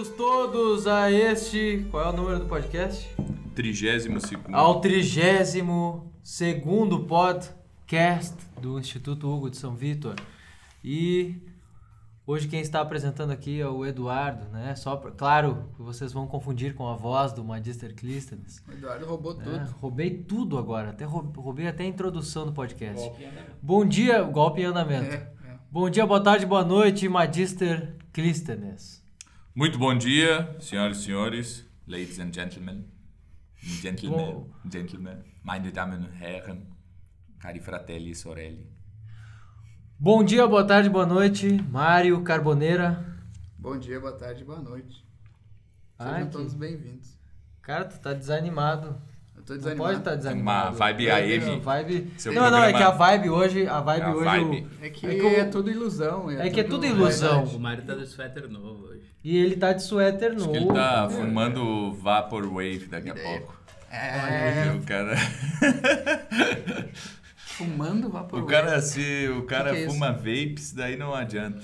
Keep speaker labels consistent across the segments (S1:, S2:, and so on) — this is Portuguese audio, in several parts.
S1: Bem-vindos todos a este. Qual é o número do podcast?
S2: Trigésimo segundo.
S1: Ao trigésimo segundo podcast do Instituto Hugo de São Vitor. E hoje quem está apresentando aqui é o Eduardo, né? Só pra, claro que vocês vão confundir com a voz do Magister Clístenes.
S3: O Eduardo roubou
S1: né?
S3: tudo.
S1: Roubei tudo agora, até roub- roubei até a introdução do podcast. Bom dia, golpe em andamento.
S3: É, é.
S1: Bom dia, boa tarde, boa noite, Magister Clístenes.
S2: Muito bom dia, senhoras e senhores, ladies and gentlemen, gentlemen,
S1: Bom.
S2: gentlemen, meine Damen und Herren, cari fratelli e sorelli.
S1: Bom dia, boa tarde, boa noite, Mário Carboneira.
S3: Bom dia, boa tarde, boa noite.
S1: Ai,
S3: Sejam
S1: que-
S3: todos bem-vindos.
S1: Cara, tu tá desanimado.
S3: Eu tô
S1: Não
S3: desanimado.
S1: pode estar desanimado.
S2: Uma vibe
S1: Não,
S2: AM.
S1: vibe...
S2: Seu
S1: Não, não, é
S2: programa-
S1: que a vibe hoje, a vibe
S2: É a
S1: hoje...
S2: vibe.
S1: o-
S3: É que
S1: É
S3: é,
S1: que eu-
S3: tudo ilusão.
S1: É que é tudo ilusão.
S3: verdade.
S4: O Mário tá de suéter novo hoje.
S1: E ele tá de suéter
S2: Acho
S1: novo.
S2: que ele tá fumando Vaporwave daqui a
S3: Ideia.
S2: pouco.
S3: É,
S2: O cara,
S3: fumando vapor.
S2: o cara, se o cara
S3: que é isso?
S2: fuma vapes, daí não adianta.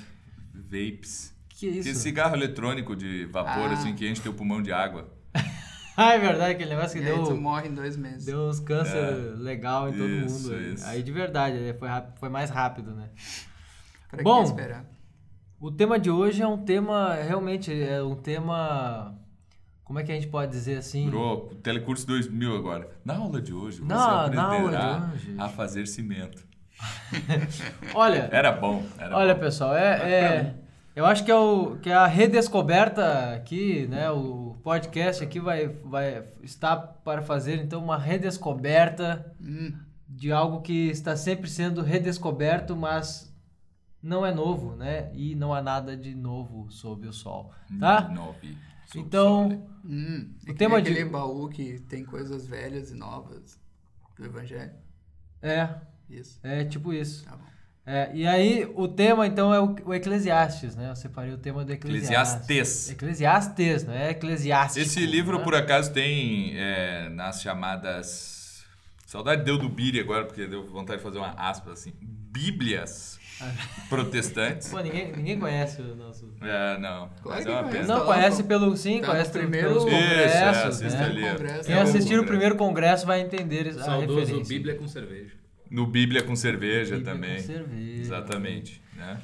S2: Vapes.
S1: Que isso?
S2: Que cigarro eletrônico de vapor,
S3: Ah.
S2: assim, que enche teu pulmão de água.
S1: Ah, é verdade, aquele negócio
S3: E
S1: que
S3: aí tu
S1: deu,
S3: morre em dois meses.
S1: deu uns câncer
S2: É.
S1: legal em todo
S2: Isso,
S1: mundo. aí.
S2: isso.
S1: Aí de verdade, aí foi, foi mais rápido, né?
S3: Pra
S1: Bom.
S3: que esperar?
S1: O tema de hoje é um tema, realmente, é um tema... Como é que a gente pode dizer assim?
S2: Bro, Telecurso 2000 agora. Na aula de hoje, você
S1: Na- na aula de
S2: aprenderá
S1: hoje.
S2: a fazer cimento.
S1: Olha,
S2: Era bom. Era
S1: Olha,
S2: bom.
S1: pessoal, é, é- eu acho que é, o, que é a redescoberta aqui, né? O podcast aqui vai, vai estar para fazer, então, uma redescoberta
S3: Hum,
S1: de algo que está sempre sendo redescoberto, mas não é novo, né? E não há nada de novo sob o sol, tá?
S2: Nove.
S1: Então,
S2: sorry.
S3: hum.
S1: O
S3: É que
S1: tema
S3: nem
S1: de-
S3: aquele baú que tem coisas velhas e novas do evangelho.
S1: é,
S3: Isso.
S1: é tipo isso.
S3: Tá bom.
S1: É, e aí, o tema, então, é o, o Eclesiastes, né? Eu separei o tema do Eclesiastes.
S2: Eclesiastes.
S1: Eclesiastes, não é Eclesiástico.
S2: Esse livro,
S1: né?
S2: por acaso, tem é, nas chamadas. Saudade deu do Biri agora, porque deu vontade de fazer uma aspa assim. Bíblias protestantes.
S1: Pô, ninguém, ninguém conhece o nosso.
S2: É, não.
S3: Claro
S2: mas
S3: que
S2: é uma pena.
S1: Não,
S3: tá
S1: conhece pelo. Sim,
S3: Tá
S1: conhece
S3: primeiro-
S1: pelos
S3: Isso,
S2: é,
S1: congressos.
S2: assiste
S1: né?
S2: ali.
S3: Congresso.
S1: Quem
S2: É
S1: assistir o
S2: congresso.
S1: primeiro congresso vai entender a
S4: Saudoso
S1: referência.
S4: Bíblia com cerveja.
S2: No Bíblia com cerveja
S1: Bíblia
S2: também.
S1: com cerveja.
S2: Exatamente. Né?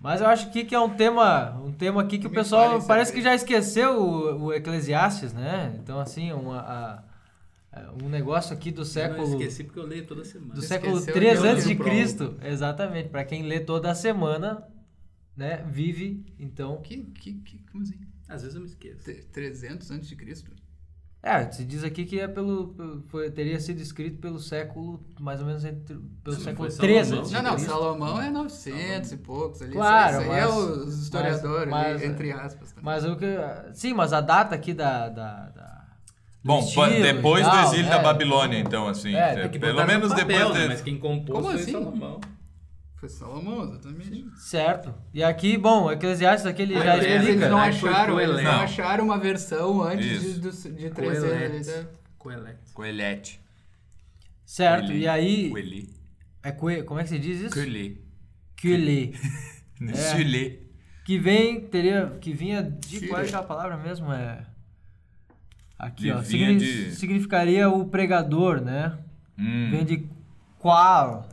S1: Mas eu acho que, que é um tema, um tema aqui que o
S3: Me
S1: pessoal
S3: fale
S1: parece que já esqueceu o, o Eclesiastes, né? Então, assim, uma, a- a- um negócio aqui do
S4: Eu
S1: século.
S4: não esqueci porque eu leio toda semana.
S1: do século
S3: esqueceu
S1: 3
S3: de onde
S1: antes de
S3: eu.
S1: Cristo. Exatamente. Para quem lê toda a semana, né? Vive, então.
S3: Que, que, que, como assim?
S4: Às vezes eu me esqueço.
S3: T- 300 antes de Cristo?
S1: É, se diz aqui que é pelo, foi- teria sido escrito pelo século, mais ou menos entre, pelo
S4: Sim,
S1: século
S4: foi
S1: 13
S4: Salomão.
S1: antes de
S3: Não, não,
S1: Cristo.
S3: Salomão é 900 e poucos ali.
S1: Claro,
S3: isso, aí é
S1: mas-
S3: os historiadores,
S1: mas-
S3: entre aspas. Também.
S1: Mas o que. Sim, mas a data aqui da. da, da- do
S2: Bom,
S1: estilo
S2: depois do
S1: tal,
S2: exílio
S1: é.
S2: da Babilônia, então, assim.
S1: É,
S2: é,
S1: tem que
S2: pelo menos
S4: no papel,
S2: depois
S4: né?
S2: de...
S4: Mas quem compôs
S3: Como
S4: foi
S3: assim?
S4: Salomão.
S3: Foi Salomão, exatamente.
S1: Certo. E aqui, bom, o Eclesiastes aqui ele
S4: Ah,
S1: já
S3: Eles
S1: explica.
S3: não
S4: Aí foi
S3: acharam, eles não
S4: Coelete.
S3: acharam uma versão antes de,
S2: Isso.
S3: de 300 ali,
S4: Coelete.
S3: né?
S4: Coelete.
S2: Coelete.
S1: Certo.
S2: Coeli.
S1: E aí.
S2: Coeli.
S1: É coe, como é que se diz isso?
S2: Coeli.
S1: Coeli. É.
S2: Chile.
S1: Que vem, teria. Que vinha de. Qual é aquela palavra mesmo? É. Aqui,
S2: De-
S1: ó.
S2: vinha
S1: signi-
S2: de-
S1: Significaria o pregador, né?
S2: Hum.
S1: Vem de qual.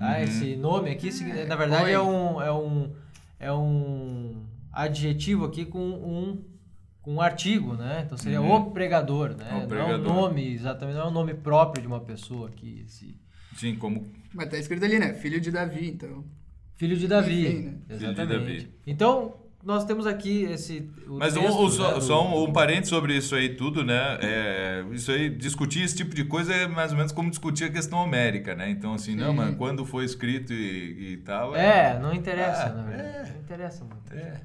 S1: Tá?
S2: Uhum.
S1: Esse nome aqui, na verdade,
S3: Oi.
S1: é um, é um. É um adjetivo aqui com um. Com um artigo, né? Então seria
S2: Uhum.
S1: o pregador, né?
S2: O
S1: Não é um
S2: pregador.
S1: nome, exatamente, não é um nome próprio de uma pessoa aqui. Esse
S2: Sim, como
S3: Mas tá escrito ali, né? Filho de Davi, então.
S1: filho de Davi.
S3: Enfim, né?
S2: Filho de
S1: Exatamente.
S2: Davi.
S1: Então, nós temos aqui esse. o
S2: Mas um,
S1: texto,
S2: um-
S1: né,
S2: só,
S1: do-
S2: só um, um parênteses sobre isso aí tudo, né? É, isso aí, discutir esse tipo de coisa é mais ou menos como discutir a questão homérica, né? Então, assim, não,
S3: Sim.
S2: mas quando foi escrito e, e tal...
S1: É, não interessa,
S2: Ah,
S1: na verdade.
S2: é.
S1: Não interessa muito.
S2: É.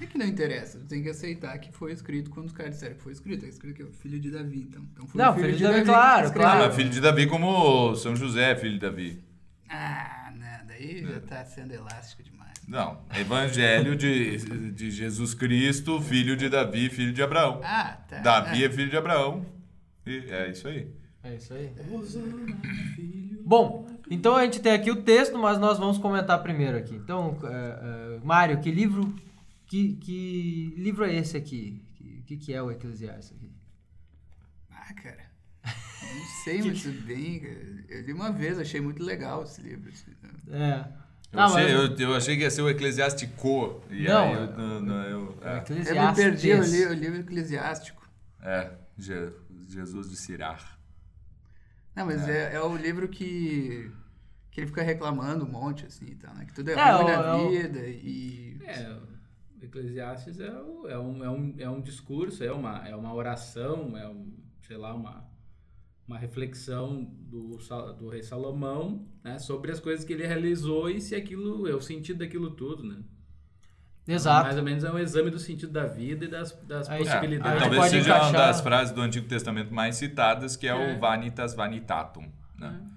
S3: É que não interessa, tem que aceitar que foi escrito quando os caras disseram que foi escrito. É escrito que é o filho de Davi, então. então foi
S1: Não,
S3: o
S1: filho de Davi, claro,
S3: escreveu.
S2: Ah,
S1: claro.
S2: mas filho de Davi como São José, filho de Davi.
S3: Ah, não, daí
S2: É.
S3: já tá sendo elástico demais.
S2: Não, Evangelho de, de Jesus Cristo, filho de Davi, filho de Abraão.
S3: Ah, tá.
S2: Davi é filho de Abraão. E é isso aí.
S1: É isso aí. Bom, então a gente tem aqui o texto, mas nós vamos comentar primeiro aqui. Então, é, é, Mário, que livro, que Que, livro é esse aqui? O que, que, é o Eclesiastes aqui?
S3: Ah, cara. Não sei muito bem. cara. Eu li uma vez, achei muito legal esse livro. assim, né?
S1: É.
S2: Eu,
S1: Não,
S2: achei, eu, eu achei que ia ser o Eclesiástico. E
S1: Não,
S2: aí eu,
S1: é-
S2: não, não, eu-
S1: É
S2: é.
S3: Eu me perdi, eu li o livro eclesiástico.
S2: É, Je- Jesus de Sirar.
S3: Não, mas é, é o livro que, que ele fica reclamando um monte, assim, e tal, né? Que tudo é,
S1: É,
S3: ruim
S1: o-
S3: na
S1: é o-
S3: vida e...
S4: É, o Eclesiastes é, o- é, um, é, um, é um discurso, é uma, é uma oração, é um, sei lá, uma, uma reflexão do, do rei Salomão né, sobre as coisas que ele realizou e se aquilo é o sentido daquilo tudo, né?
S1: Exato.
S4: Mais ou menos é um exame do sentido da vida e das, das
S1: Aí-
S2: É,
S4: possibilidades.
S1: gente
S2: talvez
S1: pode
S2: seja uma
S1: encaixar-
S2: das frases do Antigo Testamento mais citadas, que é,
S4: É.
S2: o Vanitas Vanitatum. Né?
S1: É,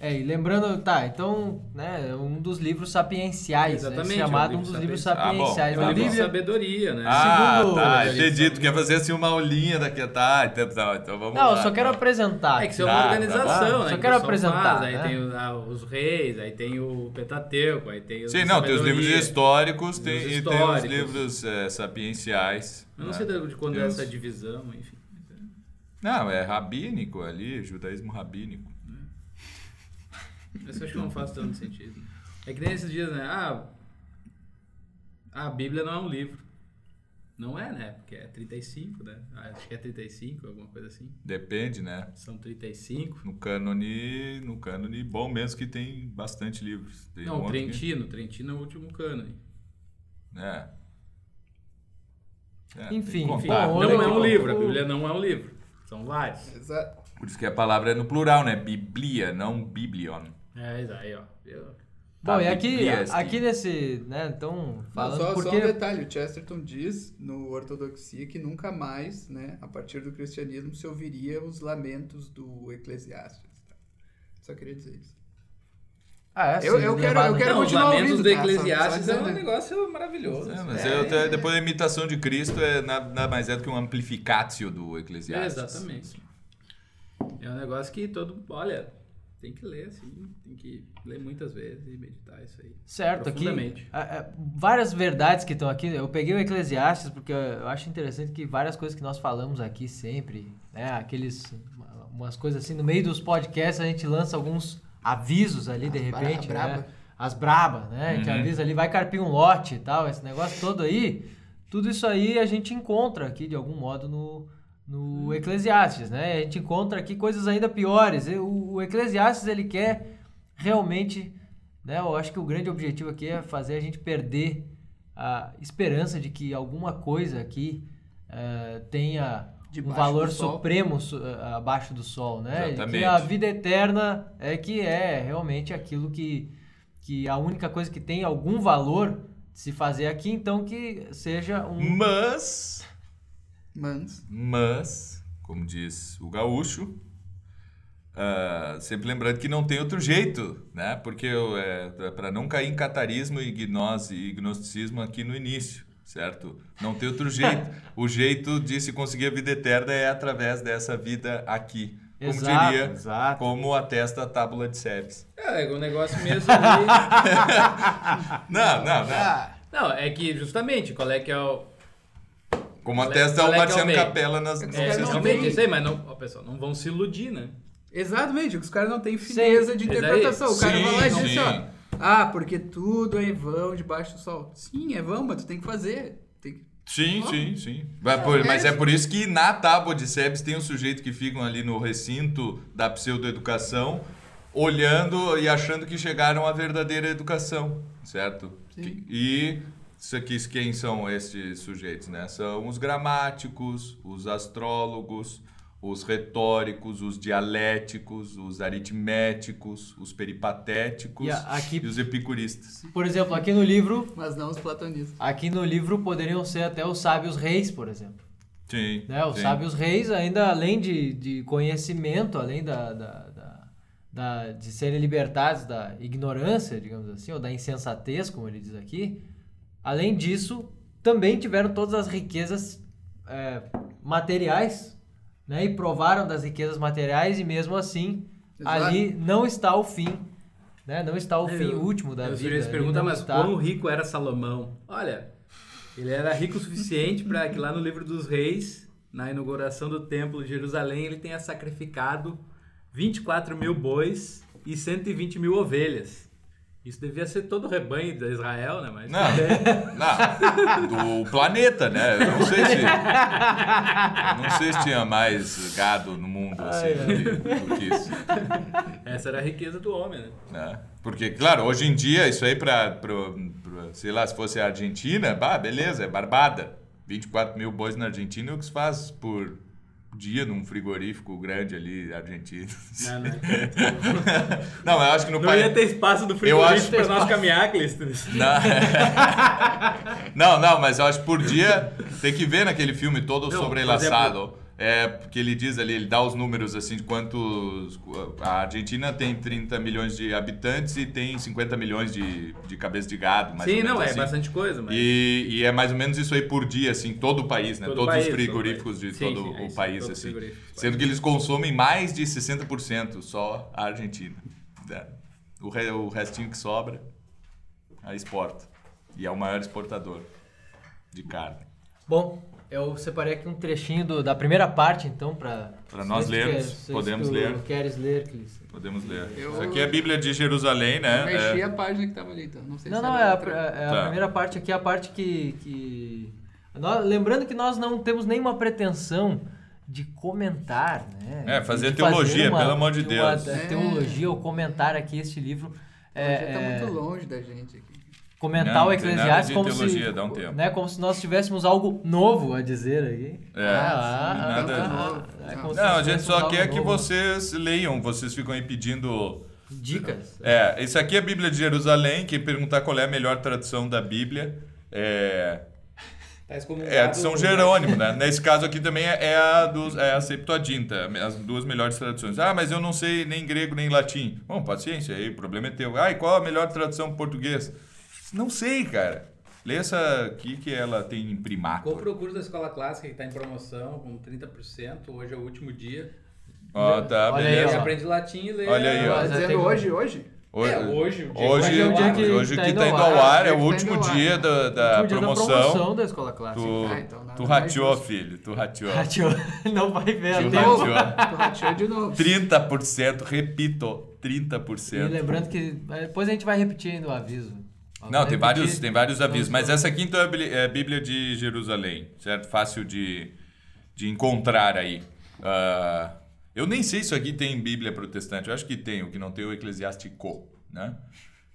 S1: e lembrando, tá, então, né, é um dos livros sapienciais, né,
S4: Exatamente,
S1: chamado
S4: é um
S1: dos livros
S2: sapien- Ah, bom,
S1: sapienciais
S4: É um
S1: da
S4: livro de
S1: Bíblia.
S4: sabedoria, né?
S2: Ah,
S1: Segundo-
S2: tá,
S4: Segundo-
S2: entendi. Tu quer fazer assim uma aulinha daqui, tá? Então, tá, então vamos
S1: Não,
S2: lá.
S1: eu só quero
S2: tá.
S1: apresentar.
S4: É que isso é uma
S2: tá,
S4: organização,
S1: tá.
S4: né?
S1: Só quero apresentar,
S4: faz, Aí
S1: né?
S4: tem o- ah, os reis, aí tem o Pentateuco, aí tem os
S2: Sim, não, tem os livros históricos
S4: Os
S2: tem, e tem os
S4: históricos.
S2: livros é, sapienciais.
S4: Eu não
S2: né?
S4: sei de quando
S2: Tem
S4: é
S2: os-
S4: essa divisão, enfim.
S2: Não, é rabínico ali, judaísmo rabínico.
S4: Isso eu acho que não faz tanto sentido. É que nem esses dias, né? Ah, a Bíblia não é um livro. Não é, né? Porque é 35, né? Ah, Acho que é 35, alguma coisa assim.
S2: Depende, né?
S4: São 35.
S2: No cânone, no cânone bom mesmo que tem bastante livros. Tem
S4: Não,
S2: um
S4: o
S2: outro que-
S4: Trentino. Trentino é o último cânone.
S2: É. É,
S1: Enfim,
S4: Enfim, não é um livro. A Bíblia não é um livro. São vários.
S3: Exato.
S2: Por isso que a palavra é no plural, né? Biblia, não biblion.
S4: É, isso aí, ó. Eu-
S1: Bom, e
S2: Tá,
S1: aqui,
S2: Biblias,
S1: aqui
S2: que-
S1: nesse, né, então,
S3: Não,
S1: falando
S3: só, só
S1: porque...
S3: um detalhe, o Chesterton diz no Ortodoxia que nunca mais, né, a partir do cristianismo, se ouviria os lamentos do Eclesiastes. Só queria dizer isso.
S1: Ah, é,
S3: Eu- eu quero- eu quero
S4: Não, os
S3: continuar
S4: lamentos
S3: ouvindo,
S4: do
S3: tá? Só-
S4: Eclesiastes
S3: só
S4: é um negócio maravilhoso.
S2: É, mas
S4: É,
S2: eu depois da imitação de Cristo é nada, nada mais é do que um amplificatio do
S4: É,
S2: Eclesiastes.
S4: exatamente. É um negócio que todo. Olha, tem que ler assim, tem que ler muitas vezes e meditar isso aí.
S1: Certo, aqui é, é, várias verdades que estão aqui. Eu peguei o Eclesiastes porque eu, acho interessante que várias coisas que nós falamos aqui sempre, né, aqueles uma- umas coisas assim no meio dos podcasts a gente lança alguns avisos ali de
S3: As bra-
S1: repente,
S3: braba.
S1: né? As brabas, né? A gente
S2: Uhum.
S1: avisa ali, vai carpir um lote e tal, esse negócio todo aí. Tudo isso aí a gente encontra aqui de algum modo no no Eclesiastes, né? A gente encontra aqui coisas ainda piores. O, o Eclesiastes ele quer realmente né? Eu acho que o grande objetivo aqui é fazer a gente perder a esperança de que alguma coisa aqui eh, tenha um valor supremo su- eh, abaixo do sol, né? Que a vida eterna é que é realmente aquilo que, que a única coisa que tem algum valor de se fazer aqui, então que seja um...
S2: Mas,
S3: Mas,
S2: mas, como diz o gaúcho, ah, sempre lembrando que não tem outro jeito, né? Porque é, para não cair em catarismo e gnose e gnosticismo aqui no início, certo? Não tem outro jeito. o jeito de se conseguir a vida eterna é através dessa vida aqui. Como
S1: Exato,
S2: diria,
S1: exato.
S2: como atesta a tábula de Sebes.
S4: É, o negócio mesmo ali.
S2: Não, não, não.
S4: Não, é que justamente qual é que é o.
S2: Como
S4: Qual é-
S2: atesta
S4: qual
S2: o
S4: é é?
S2: Capela nas
S3: É
S4: É, realmente,
S3: tem-
S4: isso aí, mas não, ó, pessoal, não vão se iludir, né?
S3: exatamente, os caras não têm fineza de
S4: Mas aí-
S3: interpretação. o cara
S2: Sim,
S3: vai lá e diz
S2: sim.
S3: assim, ó. Ah, porque tudo é vão debaixo do sol. Sim, é vão, mas tu tem que fazer. Tem que...
S2: Sim, sim, sim. Vai por-
S3: É,
S2: mas
S3: é-
S2: é por isso que na tábua de Sebes tem um sujeito que ficam ali no recinto da pseudoeducação, olhando e achando que chegaram à verdadeira educação, certo?
S3: Sim.
S2: E isso aqui, quem são esses sujeitos, né? São os gramáticos, os astrólogos, os retóricos, os dialéticos, os aritméticos, os peripatéticos
S1: E aqui-
S2: e os epicuristas.
S1: Por exemplo, aqui no livro,
S3: Mas não os platonistas.
S1: aqui no livro poderiam ser até os sábios reis, por exemplo.
S2: Sim.
S1: Né? Os
S2: sim.
S1: sábios reis, ainda além de, de conhecimento, além da, da, da- da- de serem libertados da ignorância, digamos assim, ou da insensatez, como ele diz aqui, além disso, também tiveram todas as riquezas é, materiais, né? E provaram das riquezas materiais e mesmo assim,
S3: Exato.
S1: ali não está o fim, né? Não está o fim
S4: Eu-
S1: último da
S4: eu
S1: vida.
S4: sujeito se
S1: ali
S4: pergunta,
S1: não
S4: mas
S1: está...
S4: quão rico era Salomão? Olha, Ele era rico o suficiente para que lá no livro dos reis, na inauguração do templo de Jerusalém, ele tenha sacrificado 24 mil bois e 120 mil ovelhas. Isso devia ser todo o rebanho de Israel, né? Mas
S2: Não, não, do planeta, né? Eu não sei se, não sei se tinha mais gado no mundo assim do, do que isso.
S4: essa era a riqueza do homem, né?
S2: né? Porque, claro, hoje em dia, isso aí para, sei lá, se fosse a Argentina, bah, beleza, é barbada. 24 mil bois na Argentina é o que se faz por dia num frigorífico grande ali, argentino.
S4: Não, não.
S2: Não, eu acho que no
S4: Não ia ter espaço do frigorífico para nós caminhar, Cliston.
S2: Não. não, não, mas eu acho que por dia tem que ver naquele filme todo
S4: Não,
S2: sobre
S4: por
S2: Laçado. É, porque ele diz ali, ele dá os números assim de quantos. A Argentina tem 30 milhões de habitantes e tem 50 milhões de, de cabeças de gado, mais
S4: Sim,
S2: ou menos
S4: não, é
S2: assim.
S4: bastante coisa, mas...
S2: E, e é mais ou menos isso aí por dia, assim, todo o país, né?
S4: Todo
S2: Todos
S4: país,
S2: os
S4: todo
S2: frigoríficos
S4: país.
S2: de
S4: Sim,
S2: todo
S4: sim, é
S2: o
S4: isso,
S2: país,
S4: todos os
S2: assim. Sendo que eles consomem mais de 60% só a Argentina. né? O, re- o restinho que sobra, a exporta. E é o maior exportador de carne.
S1: Bom, eu separei aqui um trechinho do- da primeira parte, então, para
S2: Pra nós lermos, podemos ler.
S1: Queres ler, Clis?
S2: Podemos ler.
S3: Eu-
S2: Isso aqui é a Bíblia de Jerusalém, né?
S3: Eu mexi
S2: É-
S3: a página que tava ali, então. Não sei
S1: Não,
S3: se
S1: não, é a,
S3: outra.
S1: é a
S2: Tá.
S1: primeira parte aqui, é a parte que. que... Nós- lembrando que nós não temos nenhuma pretensão de comentar, né?
S2: É, fazer
S1: De
S2: teologia, pelo amor de
S1: uma
S2: Deus.
S3: É.
S1: teologia ou comentar aqui este livro. É,
S3: tá
S1: é,
S3: muito longe da gente aqui.
S1: Comentar
S2: Não,
S1: o Eclesiastes como
S2: teologia,
S1: se,
S2: dá um tempo.
S1: né, como se nós tivéssemos algo novo a dizer aqui.
S2: É,
S1: Ah,
S2: nada-
S1: ah, ah, é como se
S2: Não, a gente só quer que
S1: novo.
S2: vocês leiam, vocês ficam aí pedindo.
S1: Dicas.
S2: É, isso aqui é a Bíblia de Jerusalém. Quem perguntar qual é a melhor tradução da Bíblia é,
S4: Tá
S2: é a de São Jerônimo, né? Nesse caso aqui também é é a, dos, é a Septuaginta, as duas melhores traduções. Ah, mas eu não sei nem grego nem latim. Bom, paciência aí, o problema é teu. Ah, e qual a melhor tradução em português? Não sei, cara. Lê essa aqui que ela tem em primato.
S4: Compra o curso da Escola Clássica que tá em promoção com 30%. Hoje é o último dia.
S2: Ó, tá,
S1: Olha aí,
S2: beleza.
S4: Você
S1: ó.
S4: aprende latim e lê.
S2: Olha aí, ó.
S3: Tá
S1: Mas
S3: dizendo hoje, hoje?
S2: Hoje,
S4: É, hoje, o dia
S2: hoje,
S1: que vai ao ar,
S2: hoje, hoje
S1: Tá
S2: que
S1: indo
S2: tá indo
S1: ao ar,
S2: é o
S3: que tá
S2: último dia da, da
S1: No dia
S2: promoção.
S1: da promoção da escola clássica.
S2: Tu,
S3: Ah, então
S2: tu
S3: mais
S2: rateou, filho. Tu rateou.
S1: Rateou. Não vai ver
S2: Tu rateou.
S3: Tu rateou de novo.
S2: 30%, repito,
S1: E
S2: 30%.
S1: lembrando que eh, depois a gente vai repetir ainda o aviso.
S2: Não, tem vários, tem vários avisos,
S1: Então,
S2: mas essa aqui então é a Bíblia- é a Bíblia de Jerusalém, certo? Fácil de, de encontrar aí. Ah, eu nem sei se isso aqui tem Bíblia protestante, eu acho que tem, o que não tem é o Eclesiástico, né?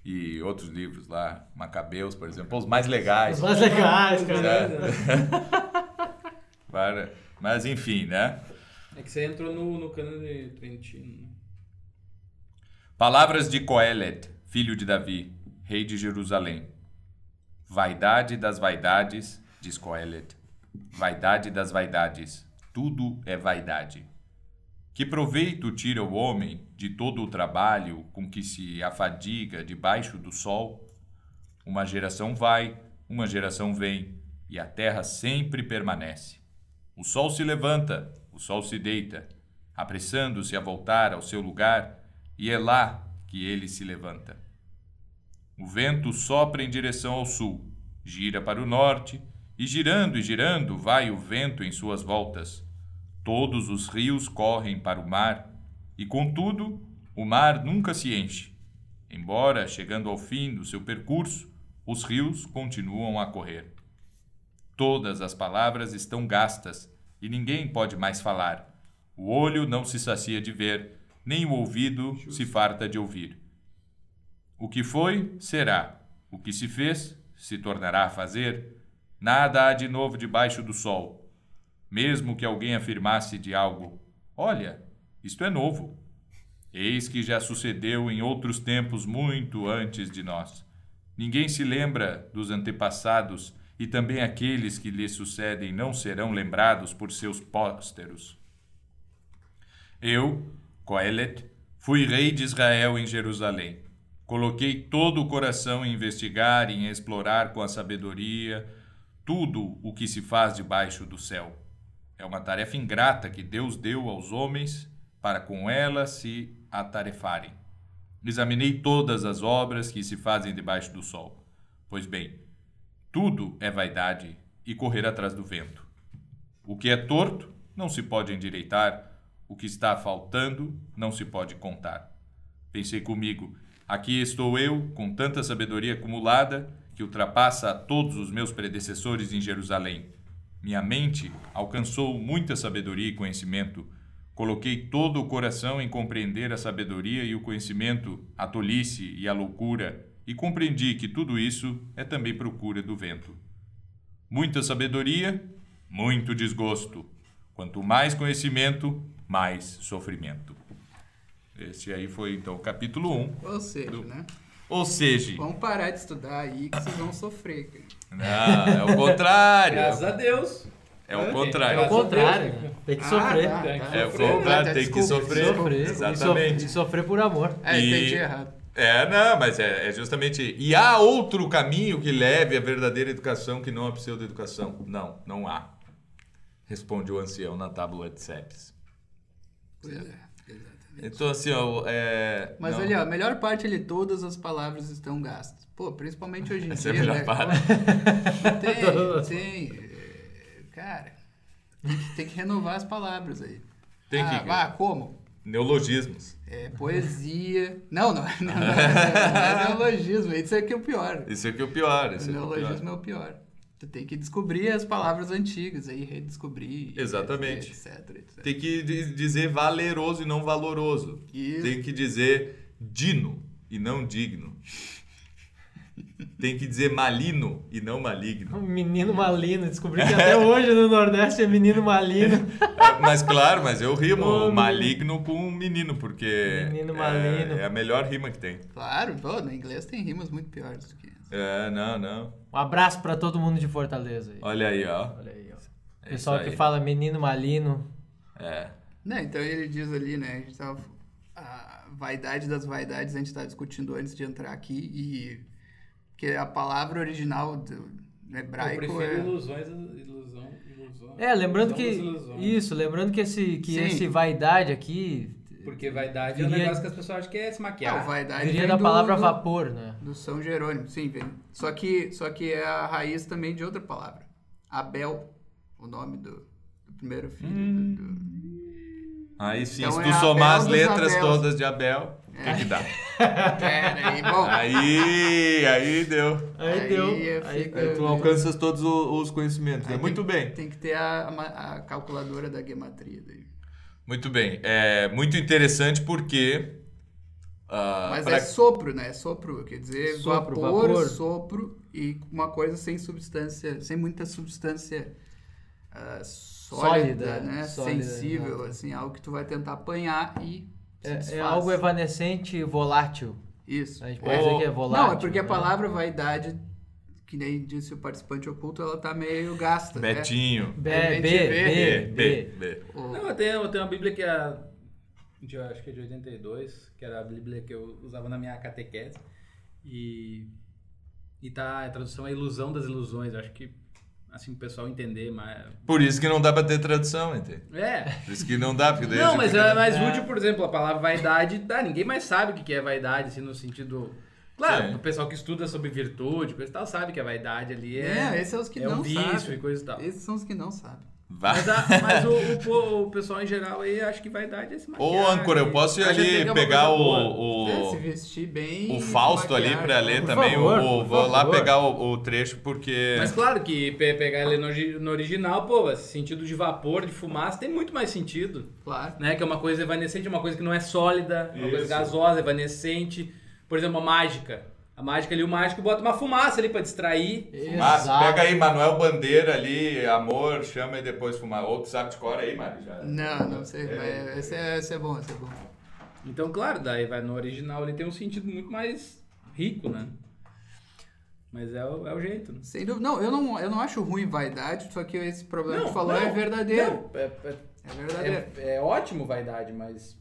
S2: E outros livros lá, Macabeus, por exemplo, os mais legais.
S1: Os mais legais, cara.
S2: Para- Mas enfim, né?
S4: É que você entrou no, no cano de Trentino. né?
S2: Palavras de Coelet, filho de Davi, rei de Jerusalém. Vaidade das vaidades, diz Coelet. Vaidade das vaidades, tudo é vaidade. Que proveito tira o homem de todo o trabalho com que se afadiga debaixo do sol? Uma geração vai, uma geração vem, e a terra sempre permanece. O sol se levanta, o sol se deita, apressando-se a voltar ao seu lugar, e é lá que ele se levanta. O vento sopra em direção ao sul, gira para o norte, e girando e girando vai o vento em suas voltas. Todos os rios correm para o mar, e contudo, o mar nunca se enche. Embora, chegando ao fim do seu percurso, os rios continuam a correr. Todas as palavras estão gastas e ninguém pode mais falar. O olho não se sacia de ver, nem o ouvido se farta de ouvir. O que foi, será. O que se fez, se tornará a fazer. Nada há de novo debaixo do sol. Mesmo que alguém afirmasse de algo: Olha, isto é novo. Eis que já sucedeu em outros tempos muito antes de nós. Ninguém se lembra dos antepassados e também aqueles que lhe sucedem não serão lembrados por seus pósteros. Eu, Coelet, fui rei de Israel em Jerusalém. Coloquei todo o coração em investigar e em explorar com a sabedoria tudo o que se faz debaixo do céu. É uma tarefa ingrata que Deus deu aos homens para com ela se atarefarem. Examinei todas as obras que se fazem debaixo do sol. Pois bem, Tudo é vaidade e correr atrás do vento. O que é torto não se pode endireitar, o que está faltando não se pode contar. Pensei comigo, aqui estou eu, com tanta sabedoria acumulada, que ultrapassa a todos os meus predecessores em Jerusalém. Minha mente alcançou muita sabedoria e conhecimento. Coloquei todo o coração em compreender a sabedoria e o conhecimento, a tolice e a loucura, e compreendi que tudo isso é também procura do vento. Muita sabedoria, muito desgosto. Quanto mais conhecimento, mais sofrimento. Esse aí foi então o capítulo 1.
S3: Ou seja,
S2: Do-
S3: né?
S2: Ou seja,
S3: Vamos parar de estudar aí que vocês vão sofrer, cara.
S2: não, é o contrário.
S4: Graças a Deus.
S2: É o
S1: É
S2: contrário.
S1: o
S4: Graças a
S1: contrário, né? Tem que
S3: Ah,
S1: sofrer.
S3: tá,
S4: tem
S3: tá.
S4: que
S2: É o
S4: Sofrer,
S2: contrário,
S3: né?
S2: tem que
S3: Desculpa,
S2: sofrer.
S1: Sofrer.
S2: Exatamente.
S1: E sofrer por amor.
S3: É,
S2: E-
S3: entendi errado.
S2: É, não, mas é, é justamente. E há outro caminho que leve à verdadeira educação que não a pseudo-educação? Não, não há. Responde o ancião na tábua de Cepes.
S3: Pois é.
S2: Então, assim, ó. É,
S3: Mas
S2: não,
S3: ali, ó, a melhor parte ali, todas as palavras estão gastas. Pô, principalmente hoje em
S2: Essa é a
S3: dia,
S2: melhor
S3: né?
S2: parte.
S3: Tem, tem. é, Cara, tem que, renovar as palavras aí.
S2: Tem
S3: ah,
S2: que-
S3: Ah, como?
S2: Neologismos.
S3: É, poesia. Não, não, não, não, é neologismo. Isso é que é o pior.
S2: Isso aqui é o pior.
S3: O
S2: Isso aqui é o pior.
S3: neologismo é o pior. Tu tem que descobrir as palavras antigas aí, redescobrir.
S2: Exatamente.
S3: Etc, etc.
S2: Tem que di- dizer valeroso e não valoroso.
S3: Isso.
S2: Tem que dizer dino e não digno. Tem que dizer malino e não maligno.
S1: Menino malino. Descobri que até hoje no Nordeste é menino malino.
S2: Mas claro, mas eu rimo
S1: Ô,
S2: maligno com menino, porque
S1: Menino
S2: é-
S1: malino.
S2: É, a melhor rima que tem.
S3: Claro, pô, no inglês tem rimas muito piores do que.
S2: É, não, não.
S1: Um abraço pra todo mundo de Fortaleza. aí.
S2: Olha aí, ó.
S1: Olha aí, ó.
S2: É
S1: Pessoal que fala menino malino.
S2: É.
S3: Né, então ele diz ali, né, a gente tava... A vaidade das vaidades a gente tava discutindo antes de entrar aqui e... Que a palavra original do no
S4: Eu
S3: hebraico
S4: prefiro
S3: é...
S4: ilusões, ilusão, ilusão.
S1: É, lembrando
S4: ilusão
S1: que. Isso, lembrando que esse, que
S3: Sim.
S1: esse vaidade aqui
S4: Porque vaidade é um
S1: Viria-
S4: negócio que as pessoas acham que é se maquiar.
S3: o vaidade
S1: viria da
S3: do-
S1: palavra
S3: do-
S1: vapor, né?
S3: Do São Jerônimo, sim, vem. Só que, só que é a raiz também de outra palavra. Abel, o nome do, do primeiro filho.
S2: Hum.
S3: do- do-
S2: Aí sim,
S3: Então
S2: se
S3: é
S2: tu
S3: Abel
S2: somar as letras
S3: Abels.
S2: todas de Abel, o que, que dá?
S3: Pera aí, bom.
S2: Aí, aí deu.
S1: Aí,
S3: Aí
S1: deu.
S3: fica-
S1: Aí deu.
S2: Tu alcanças todos os conhecimentos.
S3: Aí
S2: né? Muito
S3: tem,
S2: bem.
S3: Tem que ter a, a calculadora da gematria daí.
S2: Muito bem. É muito interessante porque. ah,
S3: Mas
S2: pra-
S3: é sopro, né? É sopro, quer dizer,
S1: Sopro,
S3: vapor,
S1: vapor.
S3: sopro e uma coisa sem substância, sem muita substância ah, sólida,
S1: Sólida,
S3: né?
S1: sólida,
S3: Sensível,
S1: exato.
S3: assim, algo que tu vai tentar apanhar e
S1: É, é algo evanescente e volátil.
S3: Isso.
S1: A gente pode
S2: Ou-
S1: dizer que é volátil.
S3: Não, é porque a
S1: né?
S3: palavra vaidade, que nem disse o participante oculto, ela tá meio gasta, né?
S2: Betinho.
S3: A
S1: B, B,
S2: B,
S1: B.
S4: Não, eu tenho, eu tenho uma Bíblia que é. De, eu acho que é de 82, que era a Bíblia que eu usava na minha catequese. E. E tá, a tradução é Ilusão das Ilusões. Eu acho que, assim, o pessoal entender mais.
S2: Por isso que não dá pra ter tradução, entende?
S4: É.
S2: Por isso que não dá, porque daí
S4: Não, mas
S2: fica-
S4: é mais
S1: É.
S4: útil, por exemplo, a palavra vaidade. Tá, ninguém mais sabe o que que é vaidade, assim, no sentido. Claro,
S2: Sim.
S4: o pessoal que estuda sobre virtude, coisa e tal, sabe que a vaidade ali é.
S3: É, esses são os que
S4: é
S3: não
S4: um vício
S3: sabem.
S4: e coisa e tal.
S3: Esses são os que não sabem.
S2: Vai.
S4: Mas, a- mas o, o o pessoal em geral aí acha que vaidade é se maquiar.
S2: Ô, âncora, eu posso ir ali
S4: é uma
S2: pegar
S4: coisa
S2: o,
S4: boa.
S3: É, se
S2: o,
S3: vestir bem.
S2: o Fausto ali pra ler
S1: Por
S2: também. o-
S1: favor,
S2: o-
S1: por
S2: vou lá
S1: favor.
S2: pegar o, o trecho porque.
S4: Mas claro que pe- pegar ele no, no original, pô, esse sentido de vapor, de fumaça, tem muito mais sentido.
S3: Claro.
S4: Né? Que é uma coisa evanescente, uma coisa que não é sólida, uma coisa
S2: Isso.
S4: gasosa, evanescente. Por exemplo, a mágica. A mágica ali, o mágico bota uma fumaça ali pra distrair.
S1: Exato.
S2: pega aí Manuel Bandeira ali, amor, chama e depois fumar. Ou tu sabe de cor aí, Mari? Já.
S3: Não, não sei.
S2: É.
S3: mas Esse é, esse é bom, esse é bom.
S4: Então, claro, daí vai no original, ele tem um sentido muito mais rico, né? Mas é o, é o jeito, né?
S3: Sem dúvida. Não, eu não, eu não acho ruim vaidade, só que esse problema que tu falou
S4: não,
S3: é verdadeiro.
S4: não, é- é-
S3: É verdadeiro.
S4: É, é ótimo vaidade, mas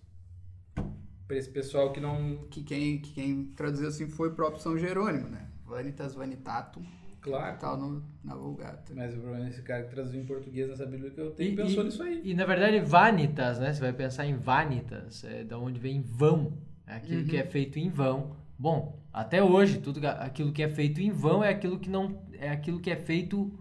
S4: pra esse pessoal que não.
S3: Que, quem, que quem traduziu assim foi o próprio São Jerônimo, né? Vanitas vanitatum,
S4: Claro.
S3: tal no, na Vulgata.
S4: Mas o problema é esse cara que traduziu em português nessa Bíblia que eu tenho
S1: E,
S4: pensou
S1: e-
S4: nisso aí.
S1: e, na verdade, vanitas, né? Você vai pensar em vanitas, é da onde vem vão. É aquilo
S3: Uhum.
S1: que é feito em vão, Bom, até hoje, tudo aquilo que é feito em vão é aquilo que não é aquilo que é feito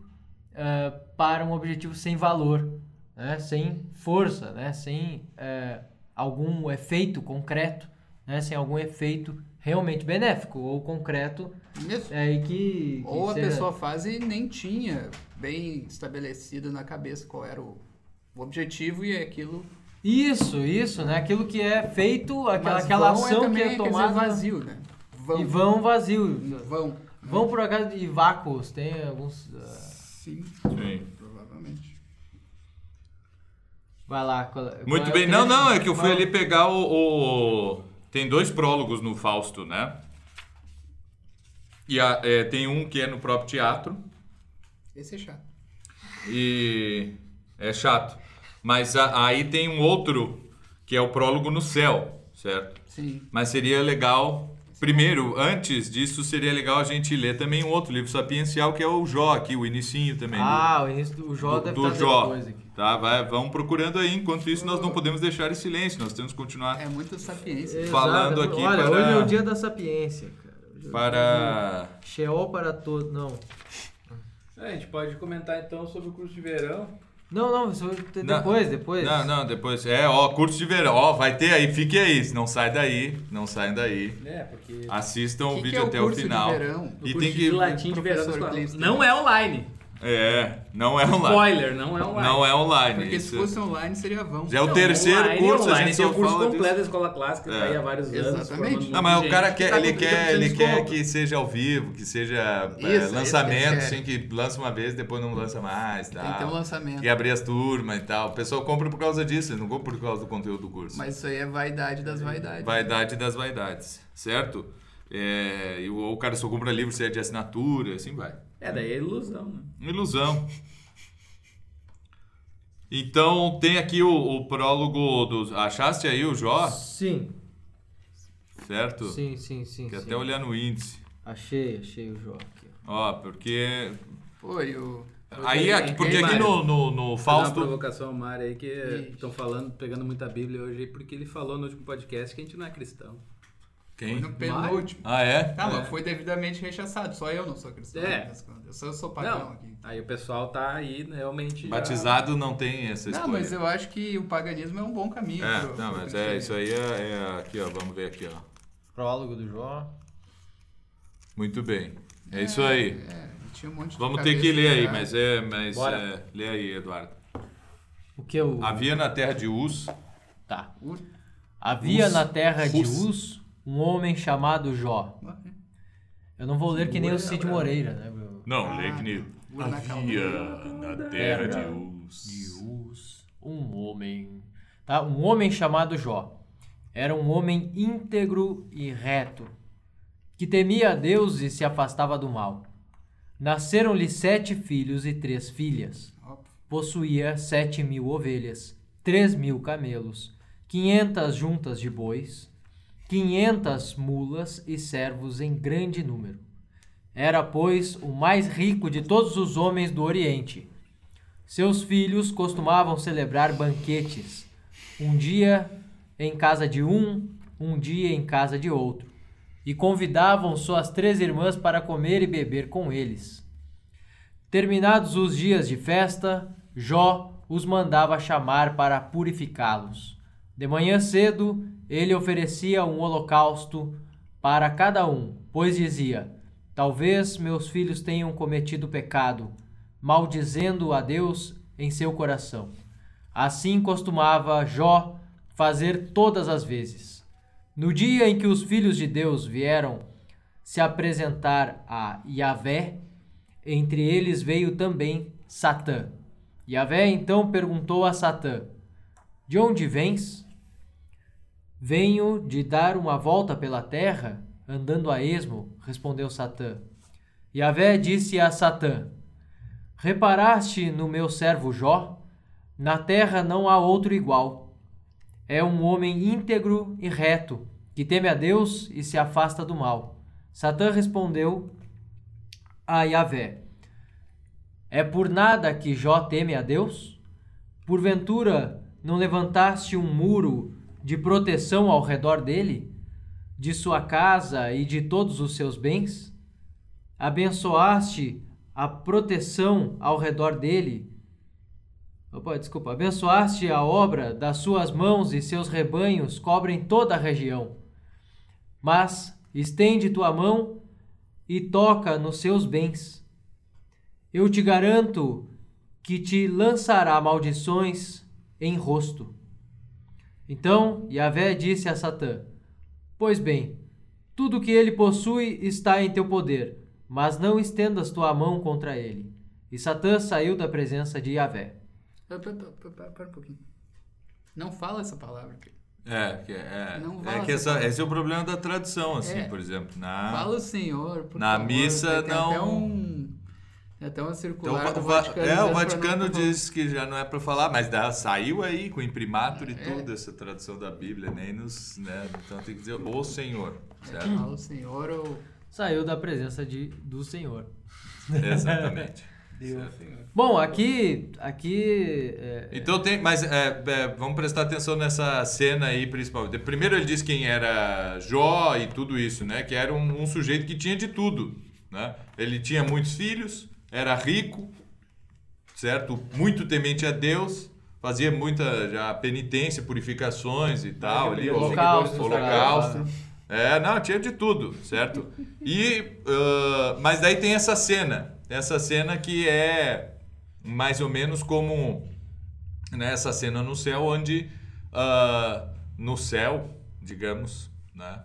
S1: eh, para um objetivo sem valor, né? sem força, né? sem eh, algum efeito concreto, né? sem algum efeito realmente benéfico ou concreto
S3: Isso.
S1: é, e que, que
S3: Ou a
S1: seja-
S3: pessoa faz e nem tinha bem estabelecido na cabeça qual era o, o objetivo e aquilo.
S1: Isso, isso, né? Aquilo que é feito, aquela,
S3: Mas
S1: aquela
S3: vão
S1: ação que é
S3: quer dizer,
S1: tomada
S3: vazio, né? Vão.
S1: e vão vazio.
S3: Vão.
S1: Vão por acaso de vácuos, tem alguns. ah,
S3: Sim,
S2: Sim.
S3: provavelmente.
S1: Vai lá. qual- qual
S2: Muito
S1: é o
S2: bem. Não,
S1: trecho?
S2: não, é que eu fui
S1: Qual-
S2: ali pegar o, o- Tem dois prólogos no Fausto, né? E a- é, tem um que é no próprio teatro
S3: Esse é chato.
S2: e é chato. Mas a- aí tem um outro que é o prólogo no céu, certo?
S3: Sim.
S2: Mas seria legal. Primeiro, antes disso, seria legal a gente ler também um outro livro sapiencial que é o Jó aqui, o inicinho também. do-
S1: Ah, o início do Jó
S2: do,
S1: deve
S2: do
S1: estar
S2: Jó.
S1: depois aqui.
S2: Tá, vai, vamos procurando aí. Enquanto isso, nós não podemos deixar em silêncio. Nós temos que continuar
S3: É muito sapiência.
S1: Exato.
S2: falando aqui
S1: Olha,
S2: para-
S1: hoje é o dia da sapiência, cara. Hoje é
S2: para.
S1: Sheol para todos. Não.
S4: É, a gente pode comentar então sobre o curso de verão.
S1: Não, não, isso de-
S2: Não.
S1: depois, depois.
S2: Não, não, depois. É, ó, curso de verão. Ó, vai ter aí, fique aí. Não sai daí. Não saiam daí.
S4: É, porque.
S2: Assistam o,
S3: que que
S2: vídeo
S3: é o
S2: até
S3: curso
S2: o
S3: de
S2: final. E
S4: curso
S2: tem
S4: de
S2: que.
S4: latim de verão. Não é online.
S2: É, não é online.
S4: Spoiler, não é online.
S2: Não é online.
S3: Porque
S2: isso.
S3: se fosse online seria vão.
S2: Já é o
S4: Não,
S2: terceiro
S4: online,
S2: curso,
S4: online,
S2: a gente
S4: tem
S2: só
S4: o curso
S2: fala
S4: completo
S2: disso.
S4: da escola clássica,
S2: É.
S4: tá aí há vários anos.
S3: Exatamente.
S4: formando
S2: Não, mas o cara quer,
S3: tá
S2: ele
S3: com
S2: quer,
S3: 30%
S2: ele quer que seja ao vivo, que seja é,
S3: Isso, é que
S2: lançamento, assim, que lança uma vez, depois não lança mais, tá?
S3: Tem que ter um lançamento.
S2: E abrir as turmas e tal. O pessoal compra por causa disso, eles não compra por causa do conteúdo do curso.
S3: Mas isso aí é vaidade das vaidades.
S2: Vaidade das vaidades, certo? É, e o, o cara só compra livro se é de assinatura, assim vai.
S4: É, daí é ilusão, né?
S2: Ilusão. Então tem aqui o, o prólogo dos. Achaste aí o Jó?
S1: Sim,
S2: Certo?
S1: sim, sim, sim.
S2: Quer
S1: sim.
S2: até olhar no índice.
S1: Achei, achei o Jó aqui.
S2: Ó, porque.
S3: E o.
S2: Aí, aqui, porque aqui no, no, no
S4: Vou dar uma
S2: Fausto.
S4: provocação ao Mário aí que estão falando, pegando muita Bíblia hoje aí, porque ele falou no último podcast que a gente não é cristão.
S2: Quem?
S3: No penúltimo.
S2: Ah, é?
S3: Tá,
S2: é.
S3: mas foi devidamente rechaçado. Só eu não sou cristão.
S4: É.
S3: Eu sou, eu sou pagão
S4: Não,
S3: aqui.
S4: aí o pessoal tá aí né, realmente. já-
S2: Batizado não tem essa
S3: Não,
S2: escolha.
S3: mas eu acho que o paganismo é um bom caminho.
S2: É,
S3: pro-
S2: não,
S3: pro
S2: mas é, isso aí é, é aqui, ó. Vamos ver aqui, ó.
S1: Prólogo do Jó.
S2: Muito bem. É isso aí.
S3: É, tinha um monte de
S2: Vamos ter que ler aí,
S3: já.
S2: mas é. Mas
S4: Bora.
S2: é, lê aí, Eduardo.
S1: O que eu.
S2: Havia na terra de Uz.
S1: Tá. Havia
S2: Uz.
S1: na terra de
S2: Uz.
S1: Um homem chamado Jó. Eu não vou ler que nem o Cid Moreira, né? meu?
S2: Não, lê que nem.
S3: Na
S2: Havia na terra de Uz.
S1: Um homem. Tá? Um homem chamado Jó. Era um homem íntegro e reto, que temia a Deus e se afastava do mal. Nasceram-lhe sete filhos e três filhas. Possuía sete mil ovelhas, três mil camelos, quinhentas juntas de bois, quinhentas mulas e servos em grande número. Era, pois, o mais rico de todos os homens do Oriente. Seus filhos costumavam celebrar banquetes, um dia em casa de um, um dia em casa de outro, e convidavam suas três irmãs para comer e beber com eles. Terminados os dias de festa, Jó os mandava chamar para purificá-los. De manhã cedo, ele oferecia um holocausto para cada um, pois dizia: Talvez meus filhos tenham cometido pecado, maldizendo a Deus em seu coração. Assim costumava Jó fazer todas as vezes. No dia em que os filhos de Deus vieram se apresentar a Yahvé, entre eles veio também Satã. Yahvé então perguntou a Satã: De onde vens? Venho de dar uma volta pela terra, andando a esmo, respondeu Satã. Yahvé disse a Satã: Reparaste no meu servo Jó? Na terra não há outro igual. É um homem íntegro e reto, que teme a Deus e se afasta do mal. Satã respondeu a Yahvé: É por nada que Jó teme a Deus? Porventura não levantaste um muro de proteção ao redor dele? de sua casa e de todos os seus bens? Abençoaste a proteção ao redor dele? Opa, desculpa. Abençoaste a obra das suas mãos e seus rebanhos cobrem toda a região. Mas estende tua mão e toca nos seus bens. Eu te garanto que te lançará maldições em rosto. Então Yahvé disse a Satã: Pois bem, tudo que ele possui está em teu poder, mas não estendas tua mão contra ele. E Satã saiu da presença de Yahvé.
S3: Pera, um pouquinho. Não fala essa palavra. aqui.
S2: É, que é,
S3: Não
S2: é que
S3: essa
S2: esse é o problema da tradução, assim,
S3: É.
S2: por exemplo. Na...
S3: Fala o Senhor, por
S2: Na
S3: favor.
S2: missa, não-
S3: um... tem até uma
S2: Então,
S3: circular
S2: o
S3: do
S2: Va-
S3: Vaticano.
S2: é, o Vaticano diz que já não é para falar, mas dá, saiu aí com imprimatur e
S3: É.
S2: tudo essa tradução da Bíblia, nem nos, né? Então tem que dizer o Senhor, certo?
S3: Fala o Senhor ou...
S1: Saiu da presença de, do Senhor.
S2: Exatamente.
S1: Bom, aqui. aqui é,
S2: Então tem, mas é, é, vamos prestar atenção nessa cena aí principalmente. Primeiro ele diz quem era Jó e tudo isso, né? Que era um, um sujeito que tinha de tudo, né? Ele tinha muitos filhos, era rico, certo? Muito temente a Deus, fazia muita já penitência, purificações e tal, ali,
S1: Holocausto,
S2: holocausto.
S4: Sagrado.
S2: É, não, tinha de tudo, certo? E, ah, mas daí tem essa cena, essa cena que é mais ou menos como né, essa cena no céu, onde ah, no céu, digamos, né?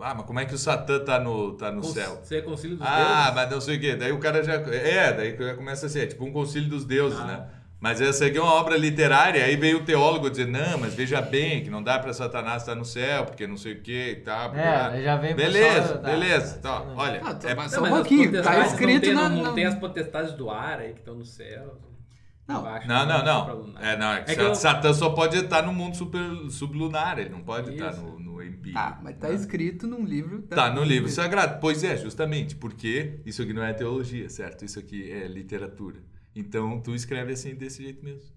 S2: Ah, mas como é que o Satã tá no, tá no
S4: Con-
S2: céu?
S4: Ser concílio dos
S2: Ah,
S4: deuses.
S2: mas não sei o quê. Daí o cara já. É, daí começa a ser tipo um concílio dos deuses,
S4: Ah.
S2: né? Mas essa aqui é uma obra literária, aí veio o teólogo dizer, não, mas veja bem, que não dá pra Satanás estar no céu, porque não sei o que e tal. porque-
S1: É, aí já vem o
S2: Beleza,
S1: pessoal da-
S2: beleza.
S1: da-
S2: Tá,
S1: não.
S2: olha,
S3: Ah, tô-
S2: é-
S4: Não,
S3: Só um pouquinho, tá escrito
S4: não tem,
S3: na-
S4: não,
S3: na-
S4: tem as potestades do ar aí que estão no céu.
S3: Não.
S4: embaixo,
S2: Não, não, não.
S4: lunar.
S2: É, não, é que
S4: É que eu-
S2: Satã só pode estar no mundo super, sublunar, ele não pode estar
S4: Isso.
S2: no, no empírico.
S3: Tá, mas tá escrito num livro...
S2: Tá no livro
S3: Bíblia.
S2: sagrado. Pois é, justamente, porque isso aqui não é teologia, certo? Isso aqui é literatura. Então tu escreve assim desse jeito mesmo.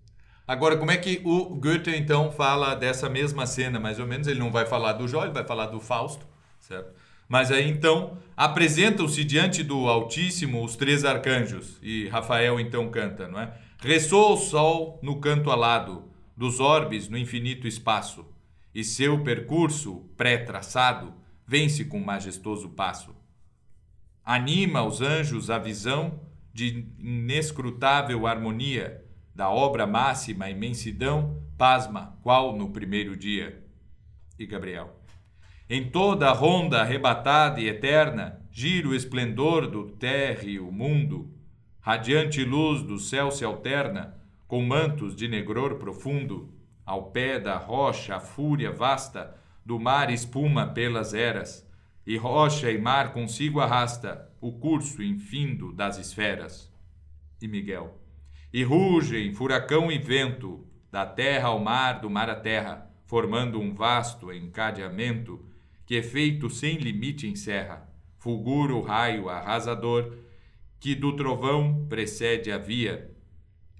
S2: Agora, como é que o Goethe então fala dessa mesma cena, mais ou menos? Ele não vai falar do Jó, ele vai falar do Fausto, certo? Mas aí então apresentam-se diante do Altíssimo os três arcanjos e Rafael então canta, não é? Ressoa o sol no canto alado dos orbes no infinito espaço e seu percurso pré-traçado vence com majestoso passo. Anima os anjos a visão de inescrutável harmonia da obra máxima imensidão, pasma, qual no primeiro dia. E Gabriel. Em toda a ronda arrebatada e eterna, gira o esplendor do térreo mundo, radiante luz do céu se alterna, com mantos de negror profundo, ao pé da rocha a fúria vasta, do mar espuma pelas eras, e rocha e mar consigo arrasta o curso infindo das esferas. E Miguel. E rugem furacão e vento, da terra ao mar, do mar à terra, formando um vasto encadeamento que efeito sem limite encerra. Fulgura o raio arrasador, que do trovão precede a via,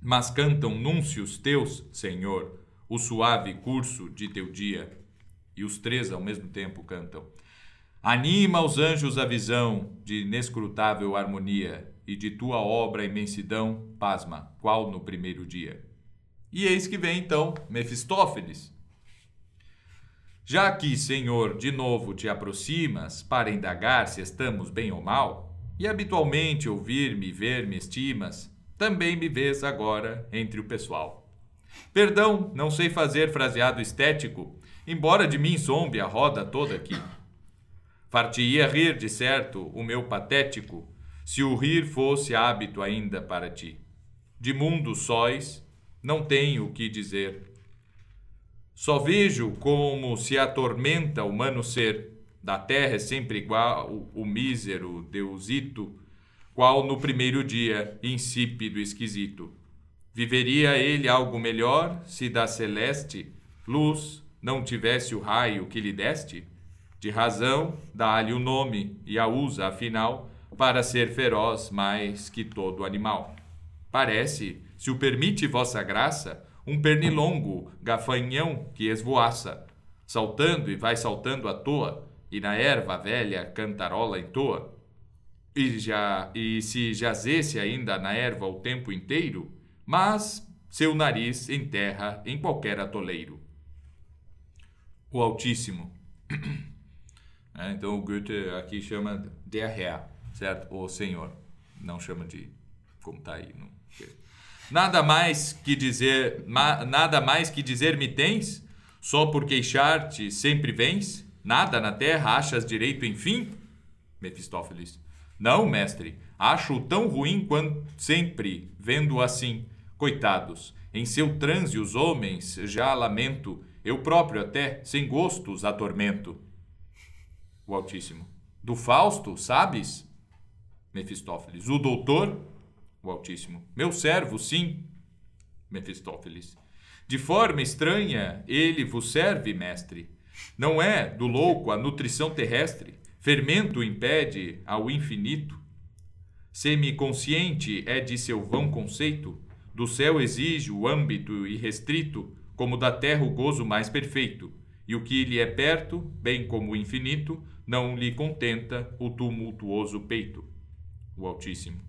S2: mas cantam núncios teus, Senhor, o suave curso de teu dia. E os três ao mesmo tempo cantam. Anima os anjos a visão de inescrutável harmonia e de tua obra imensidão, pasma, qual no primeiro dia. E eis que vem então Mefistófeles. Já que, Senhor, de novo te aproximas para indagar se estamos bem ou mal, e habitualmente ouvir-me e ver-me estimas, também me vês agora entre o pessoal. Perdão, não sei fazer fraseado estético, embora de mim zombe a roda toda aqui. Far-te-ia rir, de certo, o meu patético, se o rir fosse hábito ainda para ti. De mundos sóis, não tenho o que dizer. Só vejo como se atormenta o humano ser, da terra é sempre igual o mísero deusito, qual no primeiro dia, insípido esquisito. Viveria ele algo melhor se da celeste luz não tivesse o raio que lhe deste? De razão, dá-lhe o nome e a usa, afinal, para ser feroz mais que todo animal. Parece, se o permite vossa graça, um pernilongo, gafanhão que esvoaça, saltando e vai saltando à toa, e na erva velha cantarola entoa, e, já, e se jazesse ainda na erva o tempo inteiro, mas seu nariz enterra em qualquer atoleiro. O Altíssimo. É, então o Goethe aqui chama der Herr, certo? O Senhor. Não chama de como está aí. Não. Nada mais que dizer, ma, nada mais que dizer me tens? Só por queixar-te sempre vens? Nada na terra achas direito enfim? Mefistófeles. Não, mestre, acho tão ruim quanto sempre, vendo assim. Coitados, em seu transe os homens já lamento, eu próprio até, sem gostos, atormento. O Altíssimo. Do Fausto, sabes? Mefistófeles. O doutor? O Altíssimo. Meu servo, sim. Mefistófeles. De forma estranha, ele vos serve, mestre. Não é, do louco, a nutrição terrestre. Fermento impede ao infinito. Semiconsciente é de seu vão conceito. Do céu exige o âmbito irrestrito, como da terra o gozo mais perfeito. E o que lhe é perto, bem como o infinito, não lhe contenta o tumultuoso peito. O Altíssimo.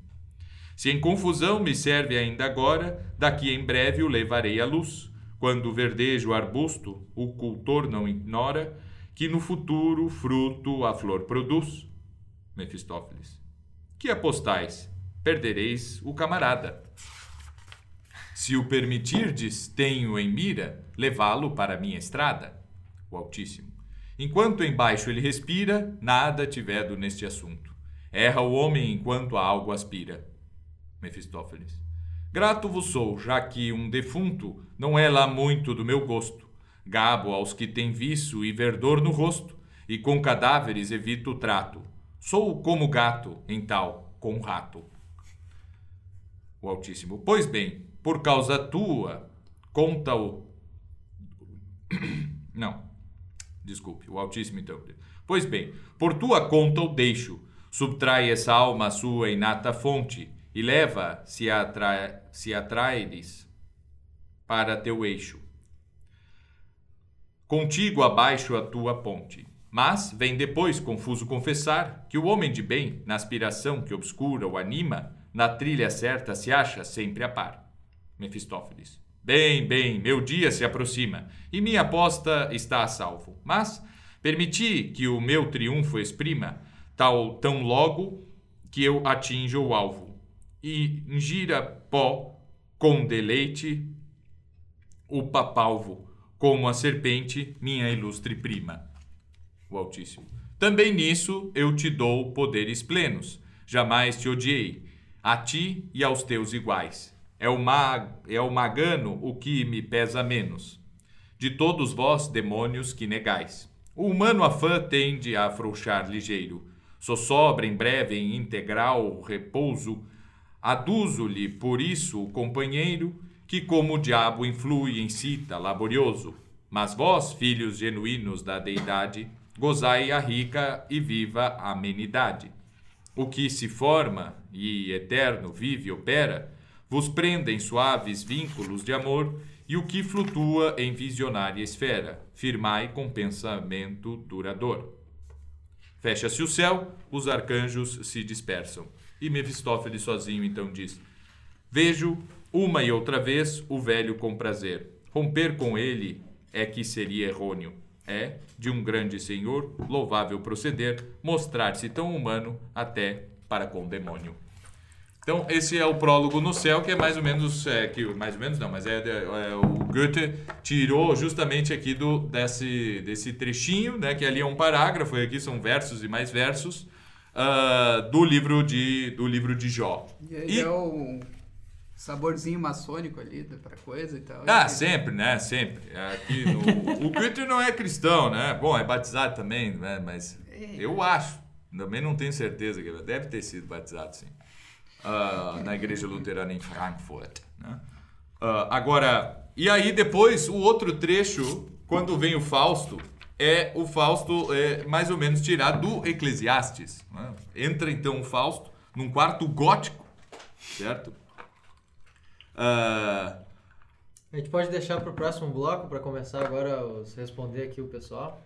S2: Se em confusão me serve ainda agora, daqui em breve o levarei à luz. Quando verdeja o arbusto, o cultor não ignora que no futuro fruto a flor produz. Mefistófeles. Que apostais? Perdereis o camarada. Se o permitirdes, tenho em mira levá-lo para minha estrada. O Altíssimo. Enquanto embaixo ele respira, nada tivedo neste assunto. Erra o homem enquanto a algo aspira. Mefistófeles. Grato vos sou, já que um defunto não é lá muito do meu gosto. Gabo aos que têm vício e verdor no rosto, e com cadáveres evito o trato. Sou como gato, em tal, com rato. O Altíssimo. Pois bem, por causa tua, conta-o. Não. Desculpe, o Altíssimo então. Pois bem, por tua conta o deixo. Subtrai essa alma à sua inata fonte e leva, se, atrai, se atraires, para teu eixo. Contigo abaixo a tua ponte. Mas vem depois confuso confessar que o homem de bem, na aspiração que obscura o anima, na trilha certa se acha sempre a par. Mefistófeles. Bem, bem, meu dia se aproxima e minha aposta está a salvo. Mas permiti que o meu triunfo exprima, tal tão logo que eu atinja o alvo e ingira pó com deleite o papalvo, como a serpente, minha ilustre prima. O Altíssimo. Também nisso eu te dou poderes plenos. Jamais te odiei, a ti e aos teus iguais. É o, mag, é o magano o que me pesa menos. De todos vós, demônios, que negais. O humano afã tende a afrouxar ligeiro. Só sobra em breve em integral repouso. Aduzo-lhe por isso o companheiro, que como o diabo influi incita laborioso. Mas vós, filhos genuínos da deidade, gozai a rica e viva amenidade. O que se forma e eterno vive e opera, vos prenda em suaves vínculos de amor, e o que flutua em visionária esfera, firmai com pensamento duradouro. Fecha-se o céu, os arcanjos se dispersam. E Mefistófeles sozinho então diz: Vejo uma e outra vez o velho com prazer. Romper com ele é que seria errôneo. É, de um grande senhor, louvável proceder, mostrar-se tão humano até para com o demônio. Então, esse é o prólogo no céu, que é mais ou menos, é, que mais ou menos não, mas é, é, o Goethe tirou justamente aqui do, desse, desse trechinho, né, que ali é um parágrafo, e aqui são versos e mais versos, uh, do, livro de, do livro de Jó.
S3: E aí
S2: E-
S3: é o saborzinho maçônico ali pra coisa e tal.
S2: Ah,
S3: E-
S2: sempre, né? Sempre. Aqui no... o Goethe não é cristão, né? Bom, é batizado também, né? Mas eu acho. Também não tenho certeza que ele deve ter sido batizado, sim. Ah, na igreja luterana em Frankfurt. Né? Ah, agora, e aí depois o outro trecho, quando vem o Fausto, é o Fausto é, mais ou menos tirado do Eclesiastes. né? Entra então o Fausto num quarto gótico, certo? Ah,
S1: A gente pode deixar para o próximo bloco para começar agora os responder aqui o pessoal.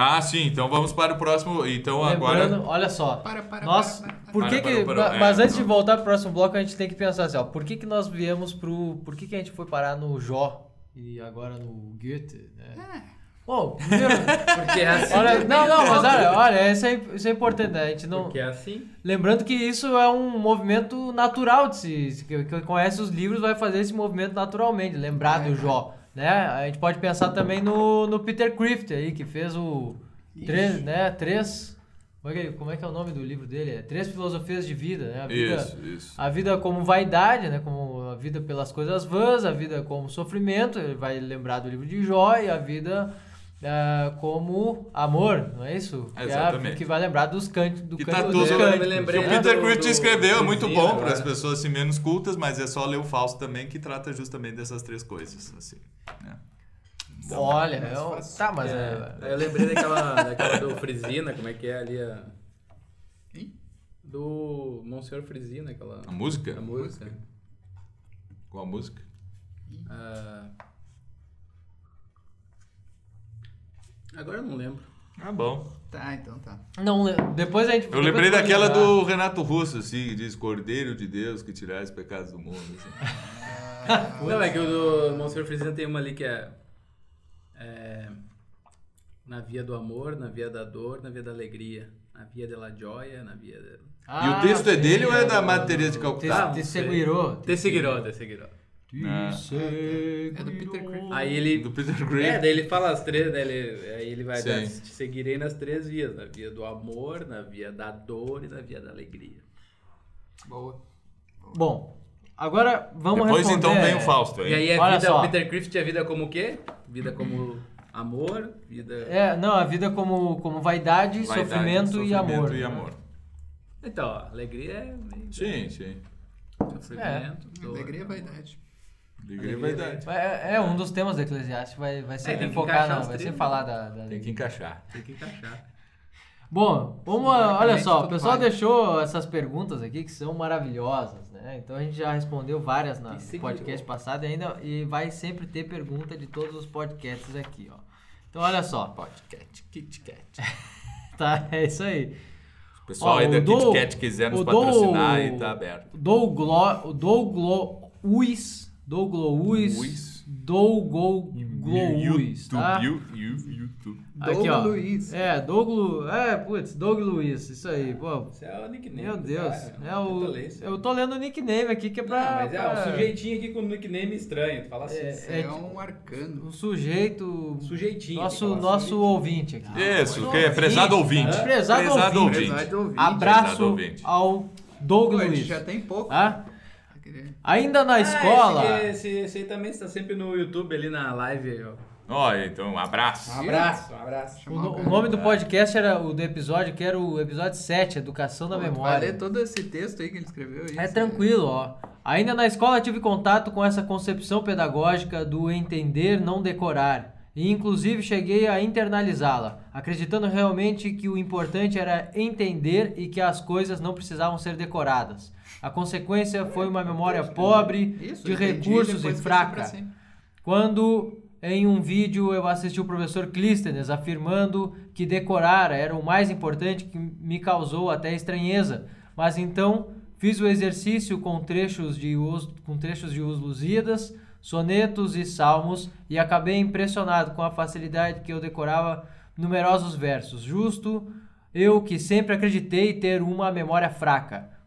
S2: Ah, sim, então vamos para o próximo. Então
S1: Lembrando,
S2: agora.
S1: olha só.
S3: Para, para,
S1: nós,
S3: para, para, para.
S1: por que
S2: Para,
S1: que,
S2: para, para.
S1: ma- mas
S2: É,
S1: antes de voltar pro próximo bloco, a gente tem que pensar assim, ó, por que que nós viemos pro, por que que a gente foi parar no Jó e agora no Goethe, né? Bom, primeiro,
S4: Porque é assim.
S1: olha, não, não, mas olha, olha, isso é, isso é importante, né? A gente não,
S4: Porque é assim.
S1: lembrando que isso é um movimento natural de se, se- que, que conhece os livros vai fazer esse movimento naturalmente, lembrar do Jó, né? A gente pode pensar também no, no Peter Crift aí, que fez o três, né, três como é, que, como é que é o nome do livro dele? É Três Filosofias de Vida, né? A vida,
S2: Isso, isso.
S1: a vida como vaidade, né? Como a vida pelas coisas vãs, a vida como sofrimento, ele vai lembrar do livro de Jó, e a vida ah, como amor, não é isso? Que é
S2: Exatamente.
S1: Que, vai lembrar dos cantos do
S2: Que
S1: canto
S2: tá.
S4: Eu lembrei
S2: o
S1: né?
S2: Peter Crift
S4: do-
S2: escreveu, é muito bom para as pessoas assim, menos cultas, mas é só ler o Fausto também, que trata justamente dessas três coisas. Assim, né?
S1: Olha,
S3: mais
S1: eu, tá, mas
S4: É,
S1: é,
S4: eu lembrei daquela, daquela do Frisina, como é que é ali a. Do Monsenhor Frisina, aquela.
S2: A música?
S4: A música.
S2: Qual a música?
S4: Ah, Agora eu não lembro.
S2: Ah, bom.
S3: Tá, então tá.
S1: não, le- depois a gente
S2: Eu lembrei daquela do Renato Russo, assim, que diz Cordeiro de Deus que tirar os pecados do mundo. assim.
S4: Não, é que o do Monsenhor Frisina tem uma ali que é, é. Na via do amor, na via da dor, na via da alegria. Na via da joia, na via da.
S2: e
S1: Ah,
S2: o texto é dele ou é da Madre Teresa de
S1: Te,
S2: Calcutá?
S1: te
S4: sei.
S1: segurou.
S4: Te seguirou, te seguirou.
S1: Te
S2: Ah.
S3: É do Peter. Crift.
S4: Aí ele.
S2: Do Peter
S4: É, daí ele fala as três, daí ele, aí ele vai dar, te seguirei nas três vias, na via do amor, na via da dor e na via da alegria.
S3: Boa.
S1: Bom, agora vamos
S2: Depois
S1: responder.
S2: então vem o Fausto.
S4: E aí é
S1: Olha
S4: vida,
S1: só.
S4: o Peter Crift é vida como o quê? Vida como amor, vida...
S1: É, não, a vida como, como vaidade,
S2: Vaidade,
S1: sofrimento, e amor.
S2: e amor.
S4: Então, ó, alegria é
S2: Sim, sim.
S4: sofrimento, dor.
S3: Alegria é vaidade.
S2: Alegria e vaidade.
S1: É, é um dos temas do Eclesiastes, vai, vai
S4: É,
S1: sempre
S4: tem que
S1: focar, não, vai sempre
S4: né?
S1: falar da, da
S2: Tem que encaixar.
S4: Tem que encaixar.
S1: Bom, vamos,
S3: Simbolicamente,
S1: olha só, o pessoal
S3: vale.
S1: deixou essas perguntas aqui que são maravilhosas, né? Então a gente já respondeu várias na- no podcast passado e ainda e vai sempre ter pergunta de todos os podcasts aqui, ó. Então olha só,
S2: Podcast, Kit Kat.
S1: tá? É isso aí.
S2: O pessoal
S1: Ó,
S2: aí da Kit Kat quiser nos
S1: do-
S2: patrocinar e tá aberto.
S1: Douglo, o Douglo Uis, Douglo Uis, tá?
S2: YouTube, you- YouTube.
S1: Aqui, ó.
S3: Douglas Luiz.
S1: É, Douglo, é, putz, Douglo Luiz, isso aí, pô.
S4: Isso é o nickname
S1: Meu Deus,
S4: cara,
S1: é o,
S4: isso.
S1: eu tô lendo o nickname aqui que é pra...
S4: Não, mas é
S1: pra-
S4: um sujeitinho aqui com nickname estranho, tu fala assim.
S1: É,
S3: Isso é, um arcano.
S1: um sujeito,
S4: Sujeitinho.
S1: nosso,
S4: falar
S1: nosso
S4: sujeitinho.
S1: ouvinte aqui.
S2: Isso, que é prezado ouvinte.
S1: Hã? Prezado ouvinte. Abraço
S2: Prezado ouvinte.
S1: ao
S3: gente
S1: Luiz.
S3: já tem pouco.
S1: Ah, ainda na
S4: Ah,
S1: escola...
S4: Esse, esse, esse aí também está sempre no YouTube ali na live. ó.
S2: Olha, então, um abraço.
S4: Um abraço, um abraço.
S1: O,
S3: o
S1: nome do podcast era o do episódio, que era o episódio 7, Educação da
S3: Pô, Vai
S1: Memória.
S3: ler todo esse texto aí que ele escreveu. aí,
S1: É
S3: isso
S1: tranquilo, ó. Ainda na escola tive contato com essa concepção pedagógica do entender, não decorar. E inclusive cheguei a internalizá-la, acreditando realmente que o importante era entender e que as coisas não precisavam ser decoradas. A consequência foi uma memória pobre,
S3: Isso,
S1: de
S3: entendi,
S1: recursos e
S3: esqueci
S1: fraca. Quando em um vídeo eu assisti o professor Clístenes afirmando que decorar era o mais importante que me causou até estranheza, mas então fiz o exercício com trechos de os, com trechos de os Lusíadas, sonetos e salmos e acabei impressionado com a facilidade que eu decorava numerosos versos. Justo eu que sempre acreditei ter uma memória fraca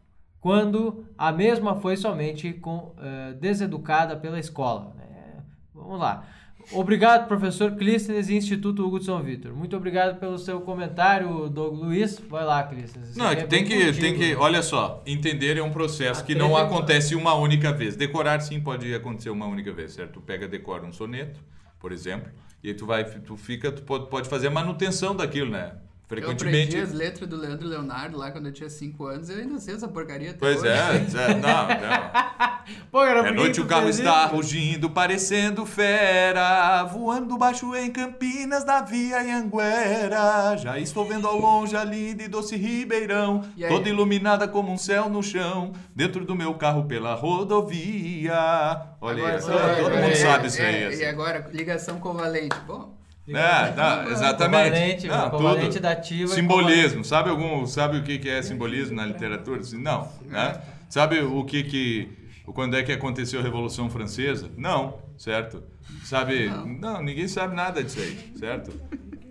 S1: quando a mesma foi somente com, eh, deseducada pela escola. né? vamos lá. Obrigado, professor Clístenes e Instituto Hugo de São Vitor. Muito obrigado pelo seu comentário, Doug Luiz. Vai lá, Clístenes.
S2: Não, é que tem
S1: bem
S2: que, tem que, olha só, entender é um processo
S1: A
S2: que não acontece uma única vez. Decorar sim pode acontecer uma única vez, certo? Tu pega, decora um soneto, por exemplo, e aí tu vai, tu fica, tu pode, pode fazer a manutenção daquilo, né?
S3: Eu
S2: Frequentemente.
S3: aprendi as letras do Leandro Leonardo lá quando eu tinha 5 anos e eu ainda sei essa porcaria até
S2: Pois
S3: hoje.
S2: é, é, não, não.
S1: Pô, cara,
S2: É noite o carro está
S1: isso?
S2: rugindo, parecendo fera, voando baixo em Campinas, na via Anguera. Já estou vendo ao longe a linda e doce Ribeirão,
S3: E aí?
S2: toda iluminada como um céu no chão, dentro do meu carro pela rodovia. Olha
S3: Agora- é,
S2: todo
S3: é,
S2: mundo
S3: é,
S2: sabe isso
S3: é,
S2: aí.
S3: E
S2: assim.
S3: agora, ligação covalente. Bom,
S2: É, tá, exatamente.
S1: Covalente,
S2: Não,
S1: covalente
S2: tudo.
S1: dativa e
S2: Simbolismo. Sabe algum, sabe o que que é simbolismo na literatura? Assim, Não, né? Sabe o que que quando é que aconteceu a Revolução Francesa? Não, certo? Sabe? Não, ninguém sabe nada disso aí, certo?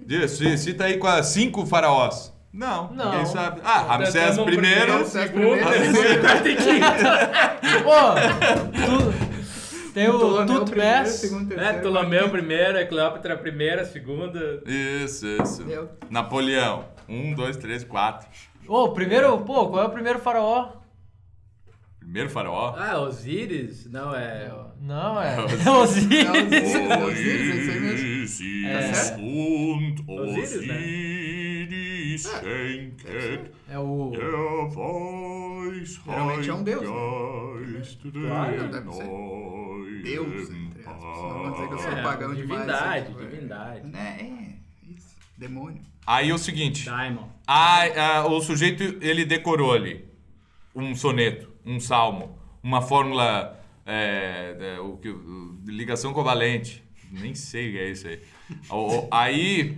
S2: Diz, ci- Cita aí com as cinco faraós. Não,
S1: Não.
S2: ninguém sabe. Ah, Ramsés
S4: Tamo
S2: primeiro.
S3: Ramsés
S4: segundo,
S3: primeiro.
S4: terceiro, quarto e quinto.
S1: Pô, tu, tem o Tutmés.
S4: É, Ptolomeu primeiro, é Cleópatra primeira, segunda.
S2: Isso, isso.
S3: Deu.
S2: Napoleão. Um, dois, três, quatro.
S1: Ô, primeiro, pô, qual é o primeiro faraó?
S2: Primeiro faraó.
S4: Ah, Osíris? Não, é...
S1: Não, é
S2: Osíris.
S3: Não,
S1: Osíris.
S3: Osíris, é Osíris, é isso aí mesmo.
S2: Und
S4: Osíris, né?
S2: Osiris schenket
S1: É o...
S2: Weisheit
S3: Geralmente é um deus, né? Claro, deve ser. Deus, entre aspas. Não vou dizer que eu sou
S4: É,
S3: pagão demais.
S4: divindade,
S3: tipo, é.
S4: divindade.
S3: Né, é, isso. Demônio.
S2: Aí é o seguinte,
S4: Daimon.
S2: a- a- o sujeito ele decorou ali um soneto, um salmo, uma fórmula é, é, o que- ligação covalente, nem sei o que é isso aí. O- o- aí,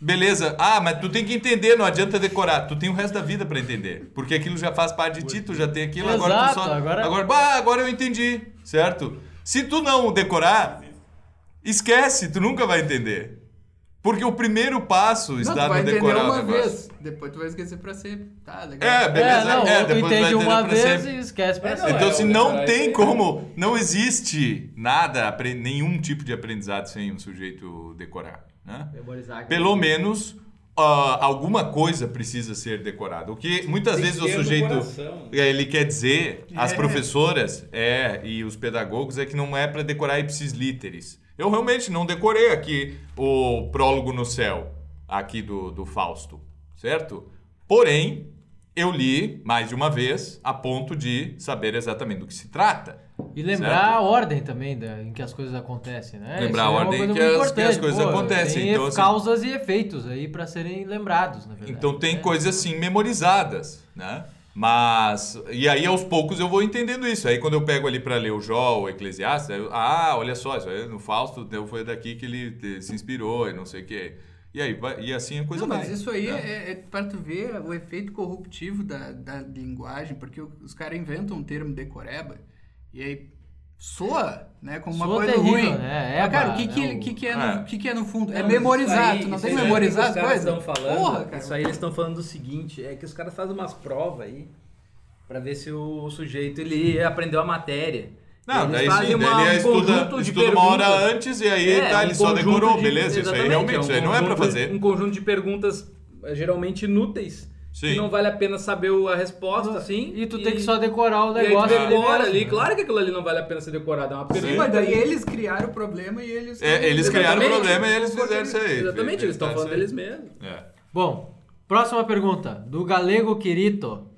S2: beleza. Ah, mas tu tem que entender, não adianta decorar. Tu tem o resto da vida pra entender, porque aquilo já faz parte de ti, tu já tem aquilo. agora tu
S1: Exato,
S2: só,
S1: agora-
S2: agora, bah, agora eu entendi, certo? Se tu não decorar, esquece, tu nunca vai entender. Porque o primeiro passo
S3: Não,
S2: está
S3: tu vai
S2: no
S3: entender
S2: decorar
S3: uma vez, depois tu vai esquecer pra sempre. Tá, legal.
S2: É, beleza.
S1: É, não,
S2: é,
S1: tu
S2: depois vai
S1: entende
S2: entender
S1: uma vez
S2: sempre.
S1: e esquece pra
S4: É, não,
S1: sempre.
S2: Então,
S4: é,
S2: se não tem como, não existe nada, nenhum tipo de aprendizado sem um sujeito decorar, né?
S1: Memorizar.
S2: Pelo menos ah, alguma coisa precisa ser decorada. O que muitas
S4: Tem
S2: vezes o sujeito é, ele quer dizer, as
S3: É.
S2: professoras é e os pedagogos é que não é para decorar ipsis literis. Eu realmente não decorei aqui o prólogo no céu aqui do, do Fausto, certo? Porém, eu li mais de uma vez a ponto de saber exatamente do que se trata.
S1: E lembrar
S2: Certo.
S1: a ordem também da, em que as coisas acontecem, né?
S2: Lembrar
S1: Isso
S2: a
S1: é
S2: ordem
S1: coisa
S2: que as- que as coisas
S1: Pô,
S2: acontecem,
S1: Tem
S2: então, assim-
S1: causas e efeitos aí pra serem lembrados, na verdade.
S2: Então tem
S1: né?
S2: coisas assim memorizadas, né? Mas e aí aos poucos eu vou entendendo isso. Aí quando eu pego ali para ler o Jó, o Eclesiastes, eu, ah, olha só, isso aí no Fausto deu- foi daqui que ele se inspirou e não sei o quê. E aí e assim a coisa
S3: Não,
S2: vai.
S3: mas isso aí
S2: né?
S3: é, é para tu ver o efeito corruptivo da, da linguagem, porque os caras inventam um termo decoreba e aí soa, né, como uma
S1: Soa
S3: coisa
S1: terrível,
S3: ruim.
S1: né?
S3: Mas, cara, o que que,
S1: né, o-
S3: que, que, é, no,
S2: É.
S3: o que que é no fundo? é
S4: Não, mas
S3: memorizar, tu não
S4: aí-
S3: tem
S4: aí
S3: memorizar
S4: caras
S3: coisas?
S4: estão falando,
S3: Porra, cara.
S4: Isso aí eles estão falando do seguinte, é que os caras fazem umas provas aí pra ver se o sujeito ele aprendeu a matéria.
S2: Não,
S4: Eles
S2: daí
S4: fazem
S2: sim,
S4: uma-
S2: ele
S4: um
S2: estuda,
S4: conjunto de
S2: estuda uma hora antes e aí
S4: É,
S2: tá,
S4: um
S2: ele só decorou,
S4: de-
S2: beleza? Isso aí realmente,
S4: é um
S2: isso aí não é pra
S4: conjunto-
S2: fazer.
S4: Um conjunto de perguntas eh, geralmente inúteis.
S2: Sim.
S4: Que não vale a pena saber a resposta, assim.
S1: E tu tem que só decorar o
S4: e aí
S1: negócio ali
S4: decora ali.
S1: né?
S4: Claro que aquilo ali não vale a pena ser decorado. É uma
S3: Sim,
S4: pergunta.
S3: mas daí eles criaram o problema e eles...
S2: É, eles criaram o problema e eles fizeram isso aí.
S4: Exatamente, eles estão falando deles mesmos.
S2: É.
S1: Bom, próxima pergunta. Do Galego Quirito,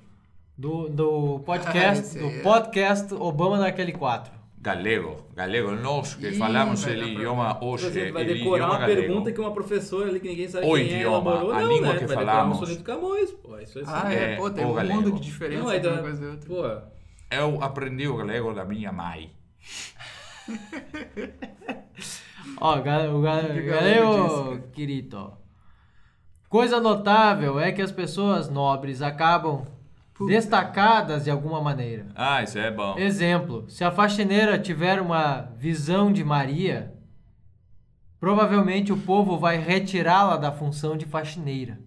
S1: do, do podcast,
S3: esse
S1: do
S3: é.
S1: podcast Obama naquele 4.
S2: Galego, galego, nós que
S3: Ih,
S2: falamos
S3: vai
S2: o
S3: dar
S2: idioma hoje,
S4: Você vai decorar
S2: idioma
S4: uma
S2: galego.
S4: pergunta que uma professora ali que ninguém sabe
S2: O
S4: quem é
S2: idioma,
S4: elaborou.
S2: a
S4: não,
S2: língua
S4: né?
S2: que
S4: vai
S2: falamos.
S4: decorar um soneto Camões, pô. Isso é
S3: Ah,
S2: É,
S3: é, pô, tem
S2: o
S3: um
S2: galego.
S3: mundo de diferença
S4: Não,
S3: entre uma coisa e outra.
S4: Pô,
S2: Eu aprendi o galego da minha mãe.
S1: Ó, ga- o ga-
S3: que o Galego
S1: Galego Quirito. Coisa notável é que as pessoas nobres acabam destacadas de alguma maneira.
S2: Ah, isso é bom.
S1: Exemplo, se a faxineira tiver uma visão de Maria, provavelmente o povo vai retirá-la da função de faxineira.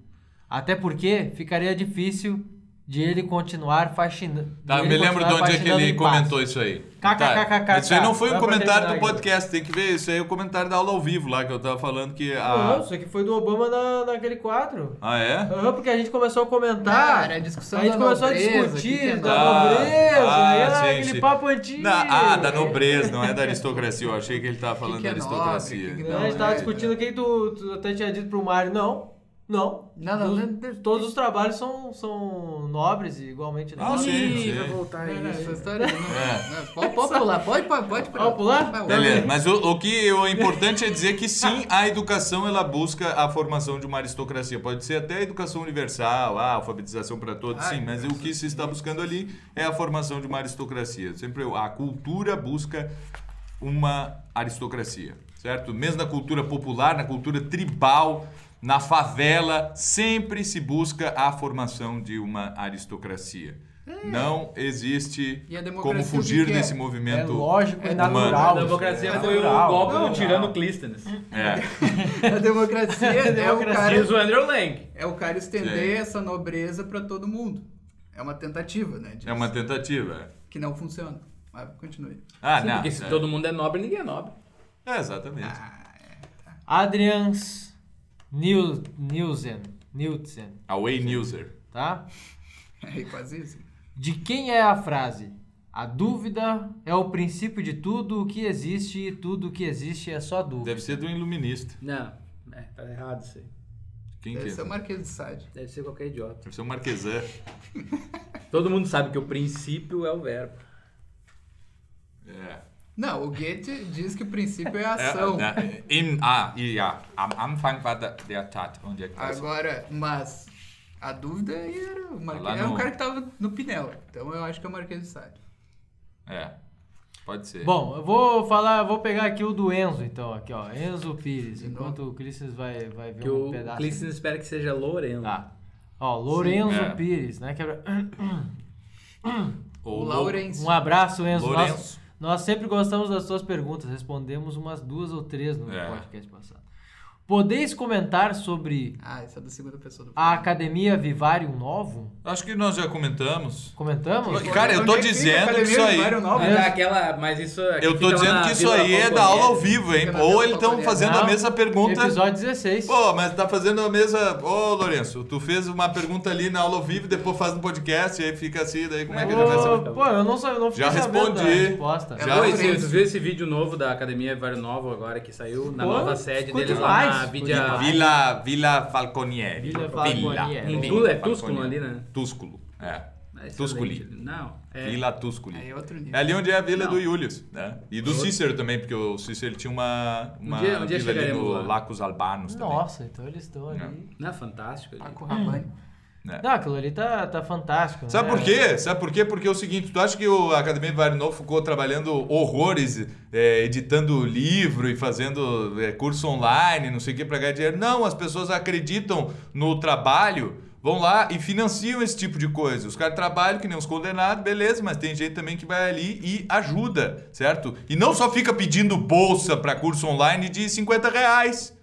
S1: Até porque ficaria difícil de ele continuar faxinando.
S2: Tá, eu me lembro de onde é que ele comentou isso aí.
S1: KKKKK.
S2: Tá, Isso aí não foi um comentário do podcast, tem que ver. Isso aí é o comentário da aula ao vivo lá que eu tava falando que
S1: Não,
S2: a.
S1: isso aqui foi do Obama na, naquele quadro.
S2: Ah, é?
S1: Aham, porque a gente começou a comentar.
S3: Cara, a discussão
S1: a gente
S3: da
S1: começou
S3: nobreza,
S1: a discutir
S3: que que é
S1: da
S2: Ah,
S1: nobreza,
S2: ah,
S1: e
S2: sim,
S1: aquele papo antigo.
S2: Da- ah, da nobreza, não é da aristocracia. Eu achei que ele tava falando
S3: que
S2: da
S3: é nobre,
S2: aristocracia.
S3: que que
S1: Não, a gente
S3: Não,
S1: tava
S3: é,
S1: discutindo quem tu, tu até tinha dito pro Mário, não, não.
S3: Não, não, não, não.
S1: todos os trabalhos são, são nobres e igualmente
S2: Ah,
S1: legais.
S2: sim,
S4: Ih,
S2: sim.
S4: vai voltar isso.
S3: essa história não,
S2: É.
S3: não, pode, pode pular, pode, pode, pode
S1: Pode pular?
S3: Vai, vai.
S2: Beleza, mas o, o que o importante é dizer que sim, a educação ela busca a formação de uma aristocracia. Pode ser até a educação universal, a alfabetização para todos,
S3: Ah,
S2: sim, mas o que se está buscando ali é a formação de uma aristocracia. Sempre a cultura busca uma aristocracia, certo? Mesmo na cultura popular, na cultura tribal, na favela, sempre se busca a formação de uma aristocracia. Não existe como fugir
S3: é?
S2: desse
S1: É
S2: movimento.
S1: lógico e
S3: É
S1: natural.
S4: A democracia
S1: É
S4: foi
S1: natural.
S4: o golpe
S3: Não,
S4: do tirano Clístenes.
S2: É.
S3: A democracia, é, o
S1: democracia.
S3: cara,
S4: Diz o Andrew Lang.
S3: é o cara estender
S2: Sim.
S3: essa nobreza pra todo mundo. É uma tentativa, né? disso.
S2: É uma tentativa.
S3: Que não funciona. Mas continue.
S2: Ah,
S4: Sim,
S2: não.
S4: porque se
S2: é.
S4: todo mundo é nobre, ninguém é nobre.
S2: É, exatamente.
S1: Adrians Nil- Nielsen. Nielsen,
S2: Away Newser.
S1: tá?
S3: É quase isso.
S1: De quem é a frase? A dúvida é o princípio de tudo o que existe e tudo o que existe é só dúvida.
S2: Deve ser do iluminista.
S4: Não, é, tá errado isso aí.
S2: Quem
S3: Deve
S2: que
S3: ser o
S2: é?
S3: Marquês de Sade.
S4: Deve ser qualquer idiota.
S2: Deve ser o Marquesan.
S4: Todo mundo sabe que o princípio é o verbo.
S2: É.
S3: Não, o Goethe diz que o princípio é a
S2: É,
S3: ação.
S2: né, Im, ah, e, ja. Am Anfang war der, Tat. Onde é que tá?
S3: Agora, mas a dúvida aí era o Marquês. É um
S2: no-
S3: cara que tava no Pinel. Então eu acho que é o Marquês de Sade.
S2: É. Pode ser.
S1: Bom, eu vou falar, vou pegar aqui o do Enzo, então, aqui ó, Enzo Pires,
S3: De
S1: enquanto o Clístenes vai, vai ver
S4: Que
S1: um
S4: o
S1: pedaço.
S4: Clístenes espera que seja Loreno.
S1: Tá. Ó, Lorenzo
S2: Sim. É.
S1: Pires, né? Que é-
S3: O
S2: Lo-
S3: Lourenço.
S1: Um abraço, Enzo.
S2: Lourenço.
S1: Nós sempre gostamos das suas perguntas, respondemos umas duas ou três no
S2: É.
S1: podcast passado. Podeis comentar sobre
S3: Ah, essa é da segunda pessoa do
S1: a Academia Vivarium Novum?
S2: Acho que nós já comentamos.
S1: Comentamos?
S2: Cara, eu tô
S3: é a
S2: dizendo que isso aí.
S3: Novo?
S4: É aquela, mas isso
S2: Eu tô dizendo que isso aí é da aula ao vivo, hein? Ou eles estão fazendo a mesma pergunta.
S1: Episódio 16.
S2: Pô, mas tá fazendo a mesma. Ô, Lourenço, tu fez uma pergunta ali na aula ao vivo, depois faz no podcast, e aí fica assim, daí como é que ele vai
S1: Ô,
S2: saber?
S1: Pô, eu não, sou, eu não fiquei
S2: Já respondi.
S1: resposta.
S3: É
S2: Já-
S3: Lourenço.
S4: tu viu esse vídeo novo da Academia Vário Novo agora que saiu na nova sede deles lá
S2: Vila, Vila Falconieri.
S1: Vila Falconieri.
S4: Em
S2: Vila
S4: Tu- é
S2: Falconieri.
S4: Tusculum ali, né?
S2: Túsculo, é.
S4: É excelente.
S2: Tusculi.
S4: Não, é...
S2: Vila Tusculi.
S3: É outro nível.
S2: É ali onde é a vila
S4: Não.
S2: do Julius, né? E do Cícero também, porque o Cícero tinha uma, uma
S4: dia- um dia
S2: vila ali no
S4: lá.
S2: Lacos Albanos também.
S1: Nossa, então eles estão ali.
S4: Não, é fantástico. ali.
S3: Paco Rabanne.
S2: Né?
S1: Não, aquilo ali tá, tá fantástico.
S2: Sabe
S1: né?
S2: por quê? Sabe por quê? Porque é o seguinte, tu acha que o a Academia de Vário Novo ficou trabalhando horrores, é, editando livro e fazendo é, curso online, não sei o que, pra ganhar dinheiro? Não, as pessoas acreditam no trabalho, vão lá e financiam esse tipo de coisa. Os caras trabalham que nem uns condenados, beleza, mas tem gente também que vai ali e ajuda, certo? E não só fica pedindo bolsa pra curso online de 50 reais,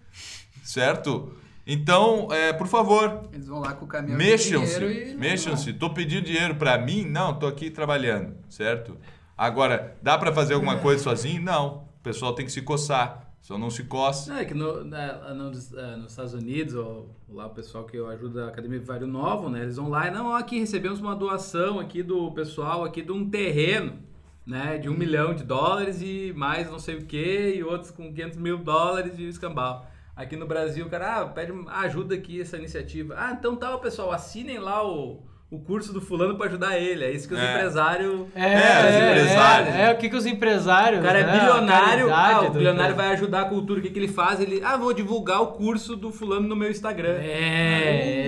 S2: certo? Então, é, por favor,
S3: Eles vão lá com o caminhão
S2: Mexam-se, mexam-se. Tô pedindo dinheiro pra mim? Não, tô aqui trabalhando, certo? Agora, dá pra fazer alguma coisa sozinho? Não. O pessoal tem que se coçar. Só não se coça.
S4: Não, é que no, na- nos, eh, nos Estados Unidos, ou lá o pessoal que eu ajudo a Academia Vário Novo, né? Eles vão lá e, não, ó, aqui recebemos uma doação aqui do pessoal aqui de um terreno, né? De um milhão de dólares e mais não sei o que, e outros com 500 mil dólares e escambau. Aqui no Brasil, o cara, ah, pede ajuda aqui essa iniciativa. Ah, então tá, pessoal, assinem lá o, o curso do fulano pra ajudar ele. É isso que os
S2: É.
S4: empresários...
S1: É,
S2: É, os
S1: é,
S2: empresários.
S1: É, é, o que, que os empresários.
S4: O cara é
S1: né,
S4: bilionário, ah, o bilionário vai ajudar a cultura, o que, que ele faz? Ele, ah, vou divulgar o curso do fulano no meu Instagram.
S1: É,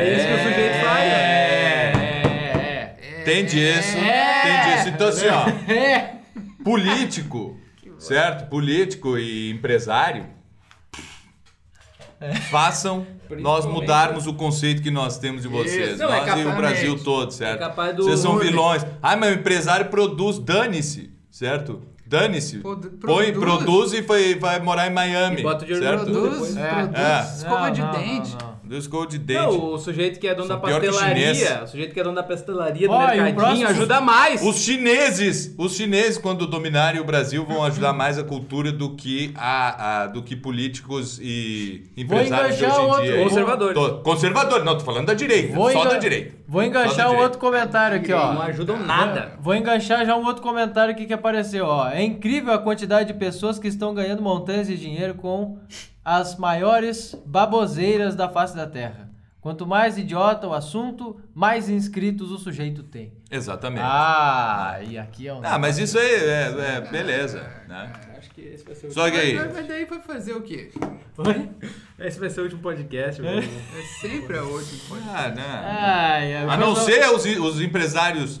S4: É isso que o sujeito faz?
S1: É, é, é.
S2: Entende isso?
S1: É.
S2: Entende isso? Então, assim, ó,
S1: É.
S2: político, certo? Político e empresário, façam nós mudarmos o conceito que nós temos de vocês.
S3: Isso.
S4: Não, é
S2: nós e o Brasil todo, certo?
S4: É capaz do
S2: Vocês são vilões. Ah, mas o empresário produz, dane-se, certo? Dane-se. Põe,
S3: produz.
S2: e vai, vai morar em Miami.
S4: E bota o dinheiro
S2: certo?
S4: no
S3: Produz.
S1: É.
S3: produz
S2: É.
S3: escova
S1: Não,
S3: de
S1: não,
S3: dente.
S1: não, não.
S2: Do escova de dente.
S4: Não, o sujeito que é dono
S2: São
S4: da pastelaria, o sujeito que é dono da pastelaria do
S1: Ó, e o
S4: mercadinho,
S1: próximo-
S4: ajuda mais.
S2: Os chineses, os chineses quando dominarem o Brasil vão ajudar mais a cultura do que a, a- do que políticos e empresários de hoje em
S1: outro-
S2: dia.
S4: Conservadores.
S2: Tô- Conservador, não, tô falando da direita,
S1: Vou
S2: só da direita.
S1: Vou enganchar um outro comentário aqui, ó.
S4: Não ajudam nada.
S1: Vou enganchar já um outro comentário aqui que apareceu, ó. É incrível a quantidade de pessoas que estão ganhando montanhas de dinheiro com as maiores baboseiras da face da Terra. Quanto mais idiota o assunto, mais inscritos o sujeito tem.
S2: Exatamente.
S1: Ah, e aqui é um.
S2: Ah, mas isso aí é, é beleza, né?
S4: Acho que esse vai ser o
S2: Só que aí,
S3: Mas, mas daí vai fazer o quê?
S1: Foi?
S4: Esse vai ser o último podcast. meu.
S3: É sempre a última coisa.
S2: ah, né? A não ser os, os empresários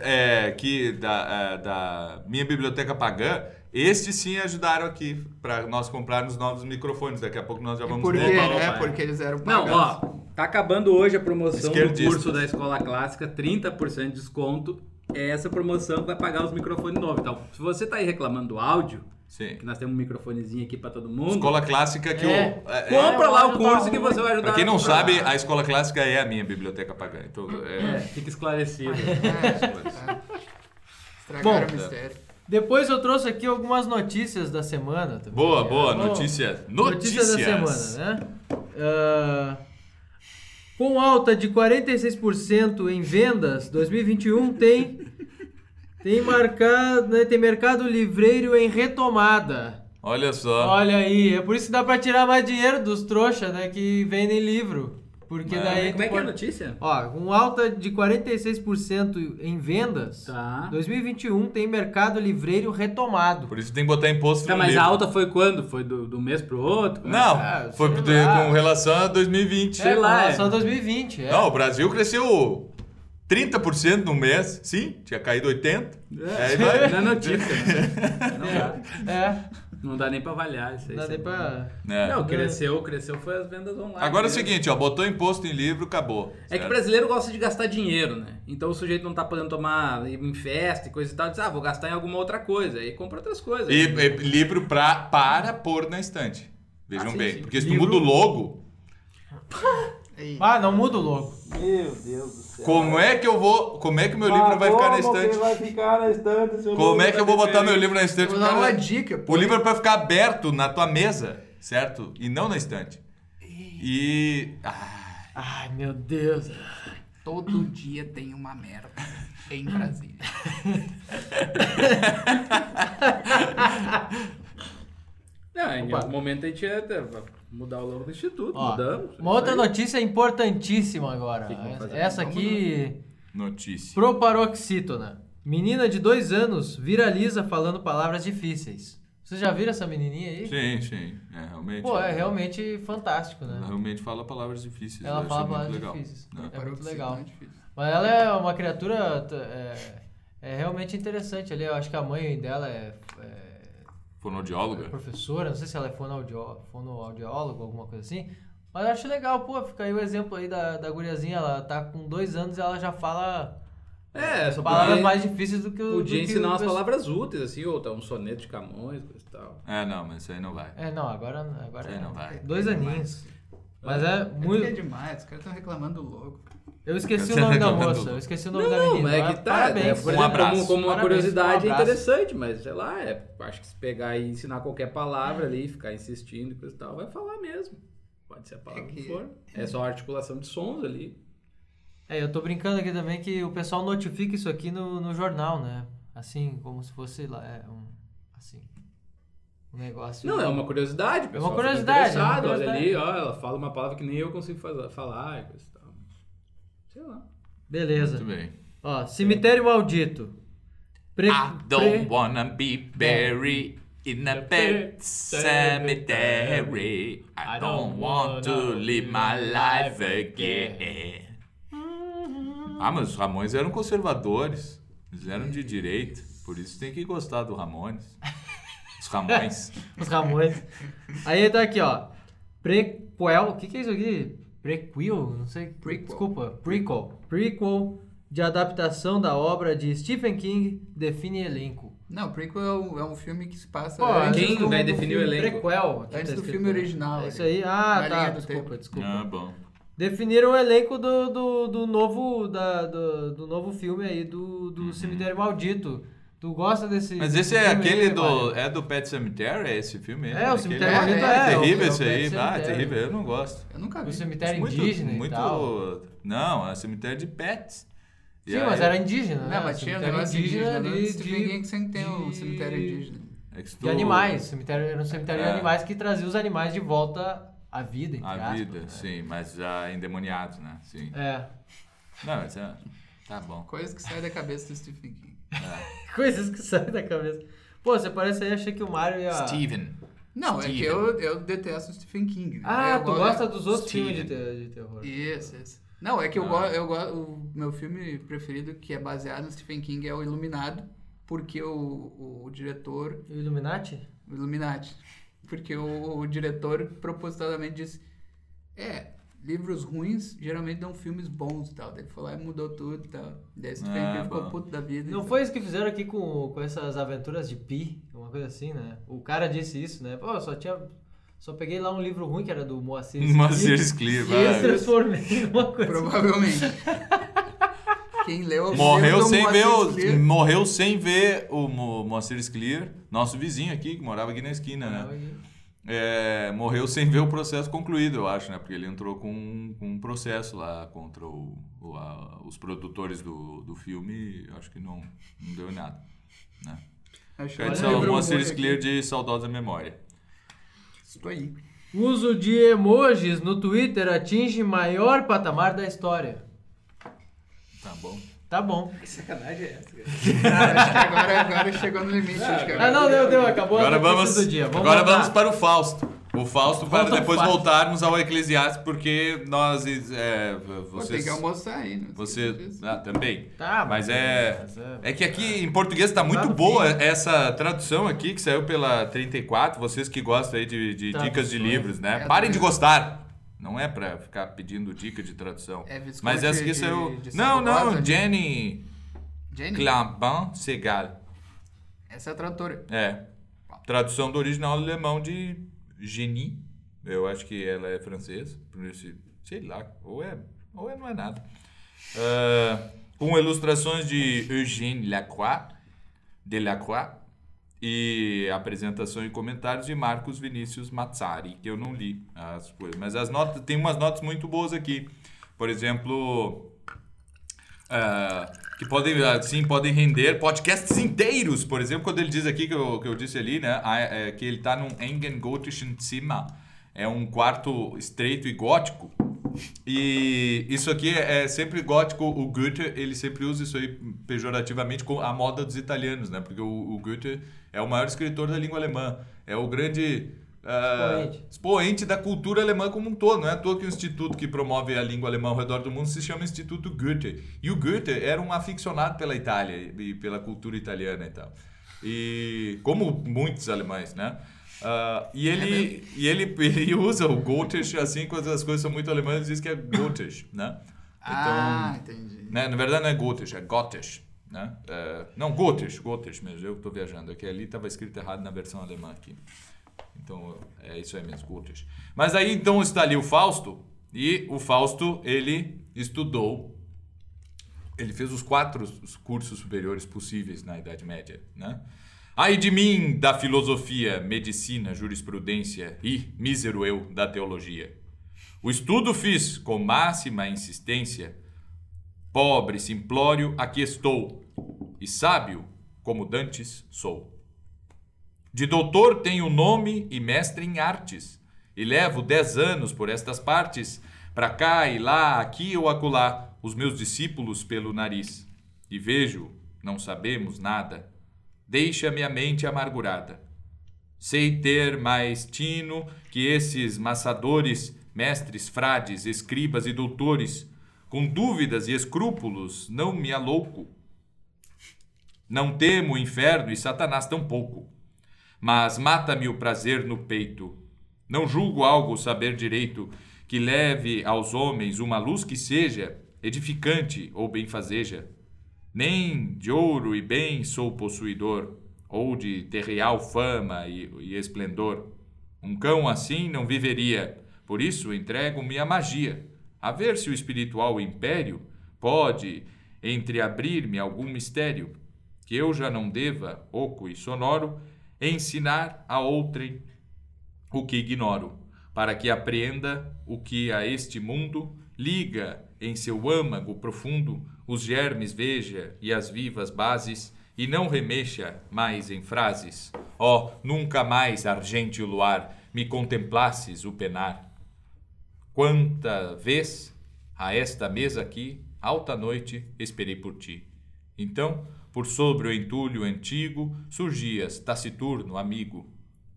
S2: é, que da, é, da minha biblioteca pagã, Estes sim ajudaram aqui para nós comprarmos novos microfones. Daqui a pouco nós já vamos
S3: por quê,
S2: ter.
S4: Opa,
S3: né?
S4: opa.
S3: Porque eles eram
S4: Não,
S3: pagados.
S4: ó, tá acabando hoje a promoção do curso da Escola Clássica, 30% de desconto. É essa promoção que vai pagar os microfones novos. Então, se você tá aí reclamando do áudio,
S2: Sim.
S4: que nós temos um microfonezinho aqui pra todo mundo,
S2: Escola clássica que
S1: É.
S2: o. é- é-
S4: compra
S1: É,
S4: lá
S1: o
S4: curso que você vai ajudar.
S2: Pra quem não
S4: a-
S2: sabe, a escola clássica é a minha biblioteca pagã. Então,
S4: É,
S2: é,
S4: fica esclarecido.
S3: É. Estragaram
S1: Bom,
S3: o mistério.
S1: Depois eu trouxe aqui algumas notícias da semana também.
S2: Boa,
S1: É,
S2: boa.
S1: bom,
S2: Notícia.
S1: Notícias
S2: Notícias.
S1: da semana, né? Ah, com alta de 46% em vendas, 2021 tem tem marcado, né, tem mercado livreiro em retomada.
S2: Olha só.
S1: Olha aí, é por isso que dá pra tirar mais dinheiro dos trouxas, né, que vendem livro. Porque
S2: É.
S1: daí
S4: Como é que é a
S1: pode-
S4: notícia?
S1: Ó, com alta de 46% em vendas,
S4: Tá.
S1: 2021 tem mercado livreiro retomado.
S2: Por isso tem que botar imposto
S4: Tá,
S2: no
S4: mas
S2: livro.
S4: a alta foi quando? Foi do, do mês pro outro? É?
S2: Não,
S1: Ah,
S2: foi de- com relação a 2020.
S4: Sei lá,
S1: é,
S4: é.
S1: só 2020, é.
S2: Não, o Brasil cresceu 30% no mês. Sim, tinha caído 80%. É.
S4: Não é notícia, né? Não dá.
S1: É,
S4: Não dá nem pra avaliar isso aí.
S1: não dá nem pra...
S2: É.
S4: Não, cresceu, cresceu foi as vendas online.
S2: Agora é o seguinte, ó, botou imposto em livro, acabou.
S4: É que
S2: certo?
S4: o brasileiro gosta de gastar dinheiro, né? Então o sujeito não tá podendo tomar ir em festa e coisa e tal, diz, ah, vou gastar em alguma outra coisa. Aí compra outras coisas.
S2: E, e livro pra, para pôr na estante. Vejam
S4: Ah, sim,
S2: bem.
S4: sim.
S2: Porque se tu
S1: Livro-
S2: muda o logo,
S1: Ah, não muda o logo.
S4: Meu Deus do céu.
S2: Como é que eu vou. Como é que o meu livro vai ficar na estante?
S4: vai ficar na estante
S2: Como
S4: livro
S2: é que
S4: tá
S2: eu vou botar meu livro na estante?
S3: Vou dar uma dica.
S2: O livro é pra ficar aberto na tua mesa, certo? E não na estante. E. Ah,
S1: Ai, meu Deus.
S3: Todo dia tem uma merda em Brasília.
S4: Não, em
S1: Opa.
S4: algum momento a gente ia ter- mudar o logo do instituto.
S1: Ó,
S4: Mudamos.
S1: uma outra notícia importantíssima agora.
S4: Fazer?
S1: Essa aqui,
S2: notícia.
S1: proparoxítona. Menina de dois anos viraliza falando palavras difíceis. Vocês já viram essa menininha aí?
S2: Sim, sim. É, realmente.
S1: Pô, é realmente fantástico, né?
S2: Ela realmente fala palavras difíceis.
S1: Ela
S2: eu
S1: fala palavras
S2: legal.
S1: difíceis.
S2: Né?
S1: É muito legal.
S3: é.
S1: Mas ela é uma criatura é, é realmente interessante ali. Eu acho que a mãe dela é, é
S2: Fonoaudióloga?
S1: professora, não sei se ela é fonoaudióloga ou alguma coisa assim. Mas eu acho legal, pô, fica aí o exemplo aí da, da guriazinha, ela tá com dois anos e ela já fala
S4: É, só
S1: palavras mais difíceis do que o.
S4: podia ensinar umas palavras úteis, assim, ou tá um soneto de Camões, coisa e tal.
S2: É, não, mas isso aí não vai.
S1: É, não, agora, agora
S2: Isso aí
S1: é
S2: não vai.
S1: dois
S3: É
S1: aninhos. Mas é
S3: É porque é
S1: muito.
S3: demais, os caras estão reclamando do logo.
S1: Eu esqueci
S2: Você
S1: o nome da moça, eu esqueci o nome da
S4: Não,
S1: menina.
S4: mas é que tá,
S1: Parabéns.
S4: né? Por
S2: Um abraço.
S4: como, como uma
S1: Parabéns,
S4: curiosidade
S1: um
S4: é interessante, mas sei lá, é, acho que se pegar e ensinar qualquer palavra ali, ficar insistindo e coisa e tal, vai falar mesmo. Pode ser a palavra
S3: É
S4: que
S3: que-
S4: for. É só articulação de sons ali.
S1: É, eu tô brincando aqui também que o pessoal notifica isso aqui no, no jornal, né? Assim, como se fosse lá, é um, assim, um negócio...
S4: Não, é uma curiosidade, pessoal
S1: curiosidade, é uma
S4: interessado, Olha ali,
S1: curiosidade.
S4: ó, ela fala uma palavra que nem eu consigo faz- falar e coisa e tal. Sei lá.
S1: Beleza.
S2: Muito bem.
S1: Ó, cemitério maldito. Pre,
S2: I don't
S1: pre-
S2: wanna be buried in a pet cemetery. I don't want to live my life again. Ah, mas os Ramones eram conservadores. Eles eram de direita. Por isso tem que gostar do Ramones. Os Ramões.
S1: Os Ramões. Aí tá aqui, ó. Prequel. O que, que é isso aqui? Prequel? Não sei.
S3: Prequel.
S1: Desculpa. Prequel. Prequel de adaptação da obra de Stephen King define elenco.
S3: Não, prequel é um, é um filme que se passa
S1: Pô,
S3: antes
S4: quem
S3: do,
S4: vai definir o
S3: filme.
S4: elenco?
S1: Prequel.
S3: Antes
S1: tá
S3: do filme original,
S1: É isso aí. Ah, tá. Desculpa,
S3: tempo.
S1: desculpa.
S2: Ah, bom.
S1: Definiram o elenco do, do, do novo da, do, do novo filme aí do, do Cemitério Maldito. Tu gosta desse
S2: Mas esse é
S1: filme aí,
S2: aquele do. É do Pet Cemetery? É esse filme?
S1: É, o
S2: Aquele-
S1: Cemitério
S3: é,
S1: Maldito
S3: é,
S1: é.
S2: terrível
S1: o- é o
S2: esse aí. Ah,
S1: Cemetery.
S2: terrível. Eu não gosto.
S3: Eu nunca vi.
S1: O cemitério
S2: muito,
S1: indígena
S2: muito,
S1: e tal.
S2: Não, é cemitério de pets. E
S1: Sim,
S2: aí-
S1: mas era indígena, né?
S3: Não, mas tinha um
S1: Cemitério
S3: negócio indígena.
S1: de,
S3: ali,
S1: de,
S3: Stephen King sempre tem o
S1: de-
S3: cemitério indígena.
S2: é
S1: de animais. Cemitério, era um cemitério de
S2: É.
S1: animais que trazia os animais de volta à vida, entre
S2: A
S1: aspas,
S2: vida,
S1: né?
S2: sim, mas já endemoniados, né? Sim.
S1: É.
S2: Não, mas é. Tá bom.
S3: Coisas que saem da cabeça do Stephen King.
S1: Coisas que saem da cabeça. Pô, você parece aí, achei que o Mário ia...
S2: Steven.
S3: Não, é
S2: Steven.
S3: que eu, eu detesto o Stephen King.
S1: Ah,
S3: Eu
S1: tu gosta dos outros
S2: Steven.
S1: filmes de, te- de terror.
S3: Isso, isso. Não, é que eu
S2: Ah.
S3: gosto, eu gosto, o meu filme preferido que é baseado no Stephen King é o Iluminado. porque o, o diretor
S1: E o Illuminati?
S3: o Illuminati. Porque o, o diretor propositadamente disse: É, livros ruins geralmente dão filmes bons e tal. Daí ele foi lá e mudou tudo e tal. Daí Stephen
S2: Ah,
S3: King ficou puto da vida.
S1: Não
S3: tal.
S1: foi isso que fizeram aqui com, com essas aventuras de Pi, uma coisa assim, né? O cara disse isso, né? Pô, só tinha. Só peguei lá um livro ruim que era do Moacir.
S2: Moacir
S1: Sclea,
S2: Sclea,
S1: E eu transformei numa coisa.
S3: Provavelmente. Quem leu o
S2: Morreu sem ver
S3: Moacir
S2: o, morreu sem ver o Mo- Moacir Scliar, nosso vizinho aqui, que morava aqui na esquina, né? É, morreu sem ver o processo concluído, eu acho, né? Porque ele entrou com, com um processo lá contra o, o- a- os produtores do, do filme e acho que não, não deu em nada, né?
S3: Achou
S2: Quero
S3: um
S2: dizer, o
S3: livro
S2: Moacir
S3: aqui.
S2: de saudosa memória.
S3: Isso aí.
S1: Uso de emojis no Twitter atinge maior patamar da história.
S2: Tá bom.
S1: Tá bom.
S4: Que sacanagem é essa, cara?
S3: Acho que agora, agora chegou no limite. acho que
S1: Ah, não, deu, deu, acabou
S2: Agora vamos,
S1: do dia. Vamos
S2: agora
S1: voltar.
S2: vamos para o Fausto. O Fausto, para depois
S1: Fausto.
S2: voltarmos ao Eclesiastes, porque nós. É,
S3: Pô, tem
S2: vocês,
S3: que almoçar aí, né?
S2: você, ah, também.
S1: Tá,
S2: Mas é.
S1: mas é-
S2: É que aqui em português está muito
S1: Tá
S2: boa
S1: fim.
S2: essa tradução aqui, que saiu pela 34. Vocês que gostam aí de, de dicas de livros, né?
S3: É,
S2: Parem de gostar. Não é pra ficar pedindo dica de tradução.
S3: É
S2: Mas essa aqui
S3: de-
S2: saiu.
S3: de
S2: Não, não,
S3: de-
S2: Jenny
S3: Jenny,
S2: Clabin Segal.
S3: essa é a tradutora.
S2: É. Tradução do original alemão de Genie. Eu acho que ela é francesa. Sei lá. Ou é. Ou é, não é nada. Ah, com ilustrações de Eugène Lacroix. Delacroix. E apresentação e comentários de Marcos Vinícius Mazzari, que eu não li as coisas. Mas as notas, tem umas notas muito boas aqui. Por exemplo, ah, que podem, assim, podem render podcasts inteiros. Por exemplo, quando ele diz aqui, que eu, que eu disse ali, né, ah, é, que ele está num engen gotischen Zimmer. É um quarto estreito e gótico. E isso aqui é sempre gótico. O Goethe, ele sempre usa isso aí pejorativamente com a moda dos italianos, né? Porque o, o Goethe é o maior escritor da língua alemã. É o grande... ah,
S1: Expoente.
S2: expoente da cultura alemã como um todo. Não é à toa que o instituto que promove a língua alemã ao redor do mundo se chama Instituto Goethe. E o Goethe era um aficionado pela Itália e pela cultura italiana e tal. E como muitos alemães, né? Ah, e ele, e ele, ele usa o Gotisch assim, quando as coisas são muito alemãs, ele diz que é Gotisch, né?
S3: Ah, entendi.
S2: né? Na verdade não é Gotisch, é Gotisch, né? É, não, Gotisch, Gotisch mesmo, eu estou viajando aqui. Ali estava escrito errado na versão alemã aqui. Então, é isso aí mesmo, Gotisch. Mas aí, então, está ali o Fausto, e o Fausto, ele estudou, ele fez os quatro os cursos superiores possíveis na Idade Média, né? Ai de mim da filosofia, medicina, jurisprudência e, mísero eu, da teologia. O estudo fiz com máxima insistência, pobre, simplório, aqui estou, e sábio, como dantes sou. De doutor tenho nome e mestre em artes, e levo dez anos por estas partes, pra cá e lá, aqui ou acolá, os meus discípulos pelo nariz. E vejo, não sabemos nada, deixa minha mente amargurada. Sei ter mais tino que esses maçadores, mestres, frades, escribas e doutores, com dúvidas e escrúpulos, não me alouco. Não temo o inferno e Satanás tampouco, mas mata-me o prazer no peito. Não julgo algo saber direito que leve aos homens uma luz que seja edificante ou benfazeja. Nem de ouro e bem sou possuidor, ou de terreal fama e, e esplendor. Um cão assim não viveria, por isso entrego-me à magia, a ver se o espiritual império pode entreabrir-me algum mistério, que eu já não deva, oco e sonoro, ensinar a outrem o que ignoro, para que apreenda o que a este mundo liga em seu âmago profundo, os germes veja e as vivas bases, e não remexa mais em frases. Ó, nunca mais, argente o luar, me contemplasses o penar. Quanta vez a esta mesa aqui, alta noite, esperei por ti. Então, por sobre o entulho antigo, surgias, taciturno amigo.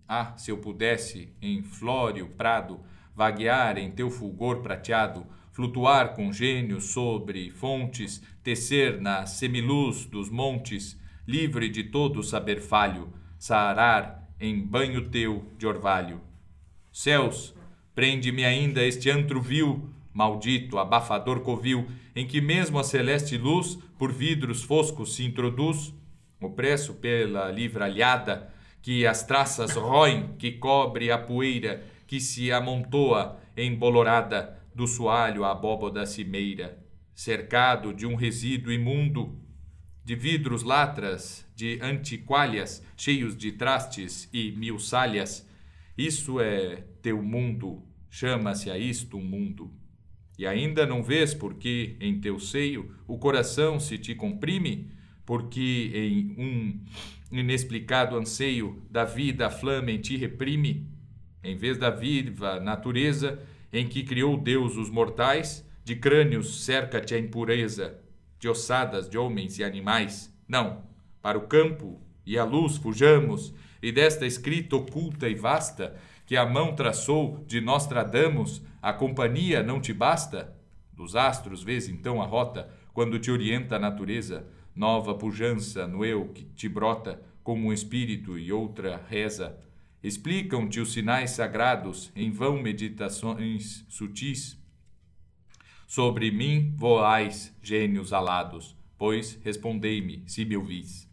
S2: Ah, se eu pudesse, em flóreo prado, vaguear em teu fulgor prateado, flutuar com gênio sobre fontes, tecer na semiluz dos montes, livre de todo saber falho, sarar em banho teu de orvalho. Céus, prende-me ainda este antro vil, maldito, abafador covil, em que mesmo a celeste luz por vidros foscos se introduz, opresso pela livralhada, que as traças roem, que cobre a poeira, que se amontoa embolorada do soalho à abóboda cimeira, cercado de um resíduo imundo, de vidros latras, de antiqualhas, cheios de trastes e mil salhas. Isso é teu mundo, chama-se a isto um mundo. E ainda não vês porque em teu seio o coração se te comprime, porque em um inexplicado anseio da vida a flama em ti reprime, em vez da viva natureza em que criou Deus os mortais, de crânios cerca-te a impureza, de ossadas de homens e animais. Não, para o campo e a luz fujamos, e desta escrita oculta e vasta, que a mão traçou de Nostradamus, a companhia não te basta? Dos astros vês então a rota, quando te orienta a natureza, nova pujança no eu que te brota, como um espírito e outra reza. Explicam-te os sinais sagrados, em vão meditações sutis. Sobre mim voais, gênios alados, pois respondei-me, se me ouvis.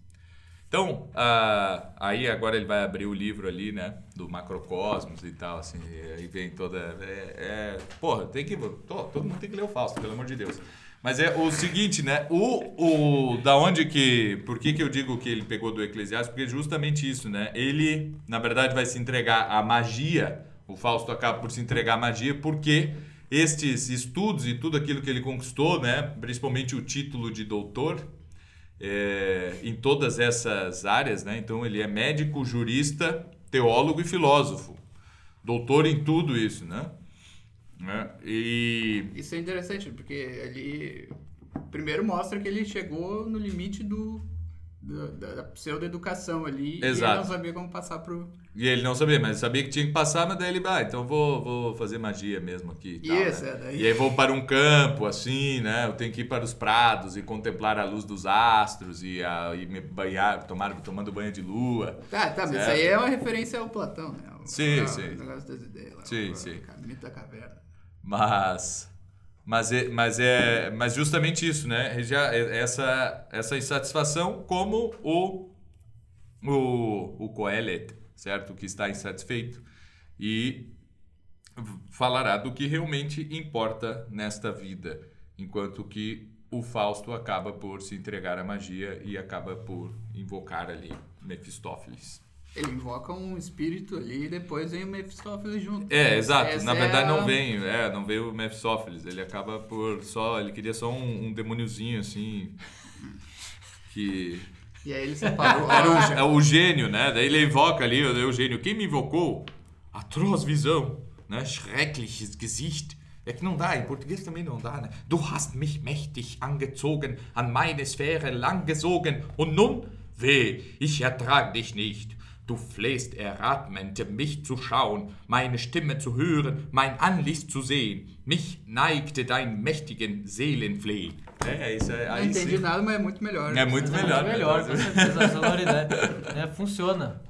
S2: Então, uh, aí agora ele vai abrir o livro ali, né, do macrocosmos e tal, assim, aí vem toda... É, é, porra, tem que... todo mundo tem que ler o Fausto, pelo amor de Deus. Mas é o seguinte, né? O, o, da onde que. Por que, que eu digo que ele pegou do Eclesiastes? Porque é justamente isso, né? Ele, na verdade, vai se entregar à magia. O Fausto acaba por se entregar à magia, porque estes estudos e tudo aquilo que ele conquistou, né? Principalmente o título de doutor, é, em todas essas áreas, né? Então ele é médico, jurista, teólogo e filósofo. Doutor em tudo isso, né? Né? E...
S3: Isso é interessante, porque ele primeiro mostra que ele chegou no limite do, da, da pseudo-educação ali
S2: Exato.
S3: e ele não sabia como passar pro...
S2: E ele não sabia, mas sabia que tinha que passar, mas daí ele, ah, então vou, vou fazer magia mesmo aqui. E, tal,
S3: Isso,
S2: né?
S3: é, daí...
S2: e aí vou para um campo, assim, né? Eu tenho que ir para os prados e contemplar a luz dos astros e, a, e me banhar, tomar, tomando banho de lua.
S3: Tá, tá, mas isso aí é uma referência ao Platão, né? O,
S2: sim, sim.
S3: O negócio das ideias lá.
S2: Sim,
S3: o,
S2: sim.
S3: Mito da caverna.
S2: Mas mas é, mas é mas justamente isso, né? Já essa essa insatisfação como o o o Coelet, certo? Que está insatisfeito e falará do que realmente importa nesta vida, enquanto que o Fausto acaba por se entregar à magia e acaba por invocar ali Mefistófeles.
S3: Ele invoca um espírito ali e depois vem o Mephistófeles junto.
S2: É, exato.
S3: Essa
S2: Na
S3: é
S2: verdade
S3: a...
S2: não vem, é, não veio o Mephistófeles. Ele acaba por só, ele queria só um, um demôniozinho assim que
S3: E aí ele separou.
S2: era o, é o gênio, né? Daí ele invoca ali o, o gênio. Quem me invocou? Atroz visão, né? Schreckliches Gesicht. É que não dá, em português também não dá, né? Du hast mich mächtig angezogen, an meine Sphäre langgesogen und nun, weh, ich ertrag dich nicht. Du flehst erratmend, mich zu schauen, meine Stimme zu hören, mein Antlitz zu sehen. Mich neigte dein mächtigen Seelenflehen. É, isso é,
S3: Não
S2: aí
S3: entendi
S2: sim.
S3: nada, mas é muito melhor.
S2: É muito melhor.
S1: É melhor, com certeza. A sonoridade né, funciona.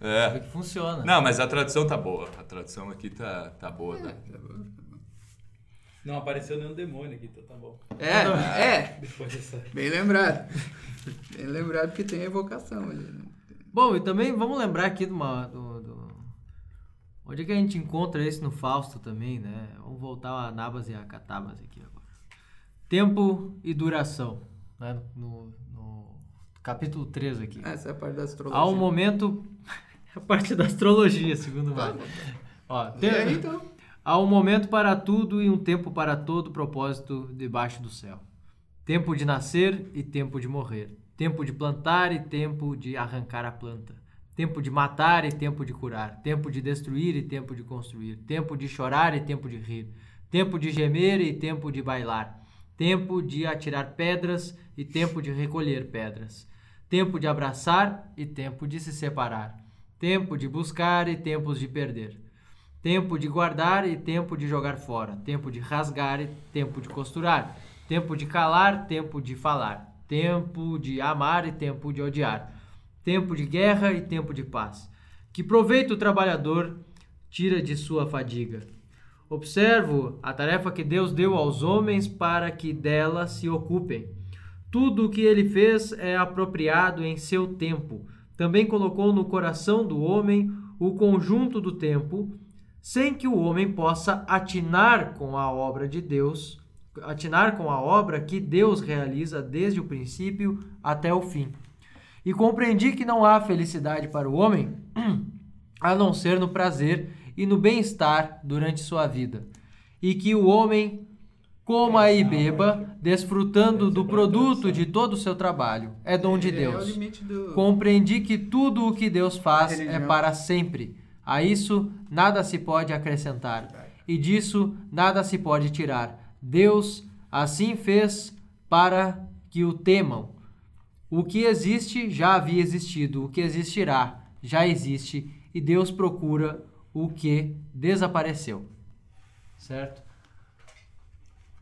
S2: É.
S1: Funciona.
S2: Não, mas a tradução tá boa. A tradução aqui tá, tá boa, né?
S4: Não apareceu nenhum demônio aqui, então tá bom.
S3: É, é.
S4: Depois dessa.
S3: Bem lembrado. Bem lembrado que tem evocação ali. Né?
S1: Bom, e também vamos lembrar aqui de uma, do, do- Onde é que a gente encontra isso no Fausto também, né? Vamos voltar a Nabas e a Catabas aqui agora. Tempo e duração. Né? No, no capítulo 3 aqui.
S3: Essa é a parte da astrologia.
S1: Há um momento... a parte da astrologia, segundo o
S3: Tá,
S1: Mário. Ó,
S3: E
S1: tem-
S3: aí, então?
S1: Há um momento para tudo e um tempo para todo propósito debaixo do céu. Tempo de nascer e tempo de morrer. Tempo de plantar e tempo de arrancar a planta. Tempo de matar e tempo de curar. Tempo de destruir e tempo de construir. Tempo de chorar e tempo de rir. Tempo de gemer e tempo de bailar. Tempo de atirar pedras e tempo de recolher pedras. Tempo de abraçar e tempo de se separar. Tempo de buscar e tempos de perder. Tempo de guardar e tempo de jogar fora. Tempo de rasgar e tempo de costurar. Tempo de calar, tempo de falar. Tempo de amar e tempo de odiar, tempo de guerra e tempo de paz. Que proveito o trabalhador tira de sua fadiga? Observo a tarefa que Deus deu aos homens para que dela se ocupem. Tudo o que ele fez é apropriado em seu tempo. Também colocou no coração do homem o conjunto do tempo, sem que o homem possa atinar com a obra de Deus, atinar com a obra que Deus realiza desde o princípio até o fim. E compreendi que não há felicidade para o homem a não ser no prazer e no bem-estar durante sua vida, e que o homem coma e beba, desfrutando do produto de todo o seu trabalho. É dom de
S3: É, é
S1: Deus. Compreendi que tudo o que Deus faz é para sempre. A isso nada se pode acrescentar, e disso nada se pode tirar. Deus assim fez para que o temam. O que existe já havia existido, o que existirá já existe, e Deus procura o que desapareceu. Certo?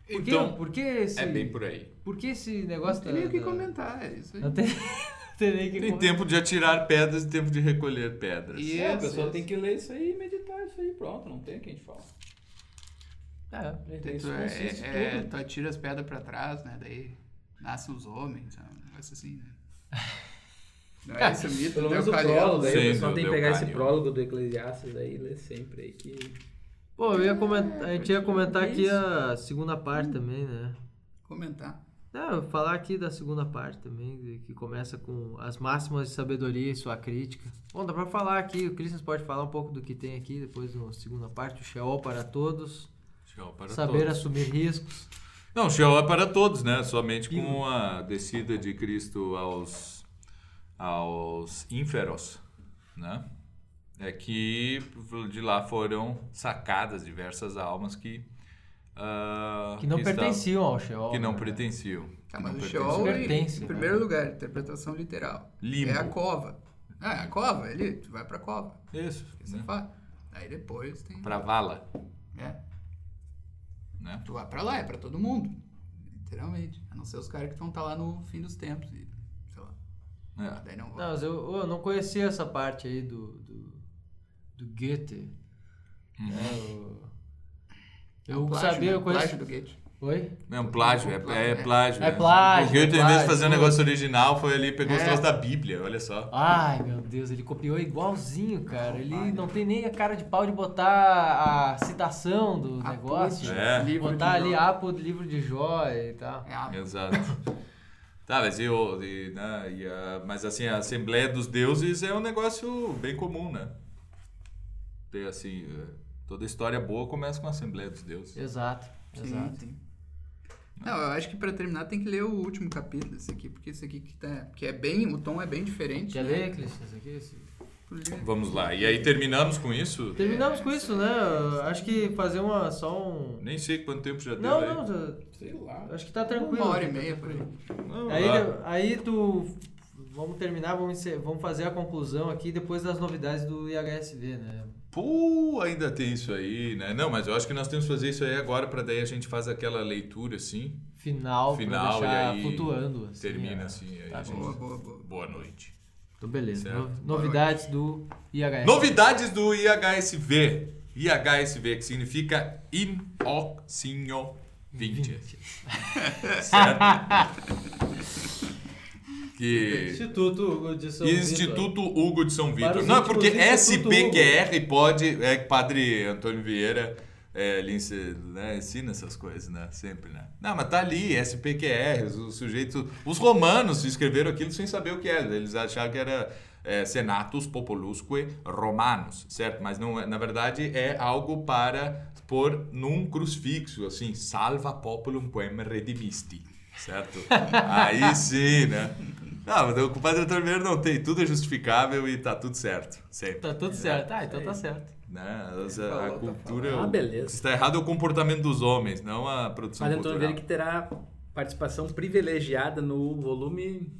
S1: Por que,
S2: Então,
S1: por que esse,
S2: É bem por aí.
S1: por que esse
S3: Não
S1: negócio
S3: tem nem o que comentar, é isso aí.
S1: Não tem, não tem nem o que
S2: Tem
S1: comentar.
S2: tempo de atirar pedras e tempo de recolher pedras.
S3: E
S4: É, a
S3: Isso,
S4: pessoa
S3: isso.
S4: tem que ler isso aí e meditar isso aí, pronto, não tem o que a gente fala.
S1: É.
S3: Tu,
S4: Isso
S3: é,
S4: consiste
S3: é,
S4: tudo.
S3: tu atira as pedras pra trás, né? Daí nascem os homens, é um negócio assim, né? Não é esse mito
S4: Pelo menos o prólogo aí,
S2: Sim,
S4: o pessoal tem que pegar esse prólogo do Eclesiastes aí e ler sempre aí que...
S1: Pô, eu ia comentar, a gente ia comentar aqui
S4: Isso.
S1: a segunda parte também, né?
S3: Comentar.
S1: Não, eu vou falar aqui da segunda parte também, que começa com as máximas de sabedoria e sua crítica. Bom, dá pra falar aqui, o Christian pode falar um pouco do que tem aqui, depois na segunda parte, o Sheol para todos,
S2: Sheol para
S1: saber
S2: todos.
S1: assumir riscos.
S2: Não, Sheol é para todos, né? Somente com a descida de Cristo aos, aos ínferos, né? É que de lá foram sacadas diversas almas que... ah,
S1: Que não
S2: estavam-
S1: pertenciam ao Sheol.
S2: Que não
S1: né?
S2: pertenciam.
S3: Tá,
S2: que
S3: mas
S2: não
S3: o. Sheol,
S1: Pertence,
S3: em
S1: né?
S3: primeiro lugar, interpretação literal.
S2: Limbo.
S3: É a cova. Ah, é a cova, ele, tu vai pra cova.
S2: Isso, né?
S3: é fato. Aí depois tem...
S2: Pra vala,
S3: É,
S2: né?
S3: tu vai pra lá, é pra todo mundo. Literalmente. A não ser os caras que vão estar lá no fim dos tempos e, sei lá,
S2: É.
S3: daí não.
S1: Não, mas eu, eu não conhecia essa parte aí do, do, do Goethe.
S2: Uhum.
S1: Eu,
S3: É
S1: eu
S3: um plágio,
S1: sabia,
S3: né?
S1: eu conheço... Oi?
S2: É um plágio, é, é plágio.
S1: É plágio,
S2: O Goethe,
S1: é
S2: em vez de fazer um negócio original, foi ali e pegou os
S3: É.
S2: troços da Bíblia, olha só.
S1: Ai, meu Deus, ele copiou igualzinho, cara. Ele não tem nem a cara de pau de botar a citação do
S3: A
S1: negócio.
S2: É.
S3: livro
S1: Botar
S3: de
S1: ali
S3: Jó.
S1: Apo do livro de Jó e tal.
S3: É
S2: Exato. Tá, mas, e, o- e, né, e a- mas assim, a Assembleia dos Deuses é um negócio bem comum, né? Ter assim, eh, toda história boa começa com a Assembleia dos Deuses.
S1: Exato,
S3: Sim,
S1: exato.
S3: sim. Não, eu acho que pra terminar tem que ler o último capítulo desse aqui, porque esse aqui que tá. Que é bem. O tom é bem diferente.
S1: Quer
S3: né?
S1: ler, Clisson, isso aqui? Esse-.
S2: Vamos lá. E aí terminamos com isso?
S1: Terminamos com isso, né? Acho que fazer uma só um.
S2: Nem sei quanto tempo já deu
S1: Não,
S2: aí.
S1: não, tá-
S4: Sei lá.
S1: acho que tá tranquilo.
S3: Uma hora e
S1: tá
S3: meia por aí.
S1: Aí, aí tu. Vamos terminar, vamos, vamos fazer a conclusão aqui depois das novidades do IHSV, né?
S2: Pô, ainda tem isso aí, né? Não, mas eu acho que nós temos que fazer isso aí agora, para daí a gente faz aquela leitura assim,
S1: Final,
S2: Final,
S1: pra deixar
S2: e aí
S1: flutuando. assim,
S2: termina
S1: é.
S2: assim. Aí
S1: Tá
S2: gente...
S3: Boa, boa, boa.
S2: Boa noite.
S1: Então, beleza. No- novidades do IHSV.
S2: Novidades do IHSV. IHSV, que significa Inoxinho 20. certo? Que...
S1: Instituto Hugo de São
S2: Instituto Hugo de São Vitor. Não, é porque SPQR pode. É Padre Antônio Vieira é, ele né, ensina essas coisas, né? Sempre, né? Não, mas tá ali, SPQR, os, os sujeitos. Os romanos escreveram aquilo sem saber o que era. Eles acharam que era é, Senatus Populusque Romanos, certo? Mas não, é- na verdade é algo para pôr num crucifixo, assim, salva populum quem redimisti, certo? Aí sim, né? Não, mas o padre Antônio Vieira não tem, tudo é justificável e tá tudo certo, sempre.
S1: Tá tudo certo. Ah, então tá certo.
S2: Né? As- A,
S3: Falou, tá
S2: cultura.
S4: falando. Ah, beleza.
S2: O que está errado é o comportamento dos homens, não a produção
S4: Mas Antônio
S2: cultural.
S4: Vieira que terá participação privilegiada no volume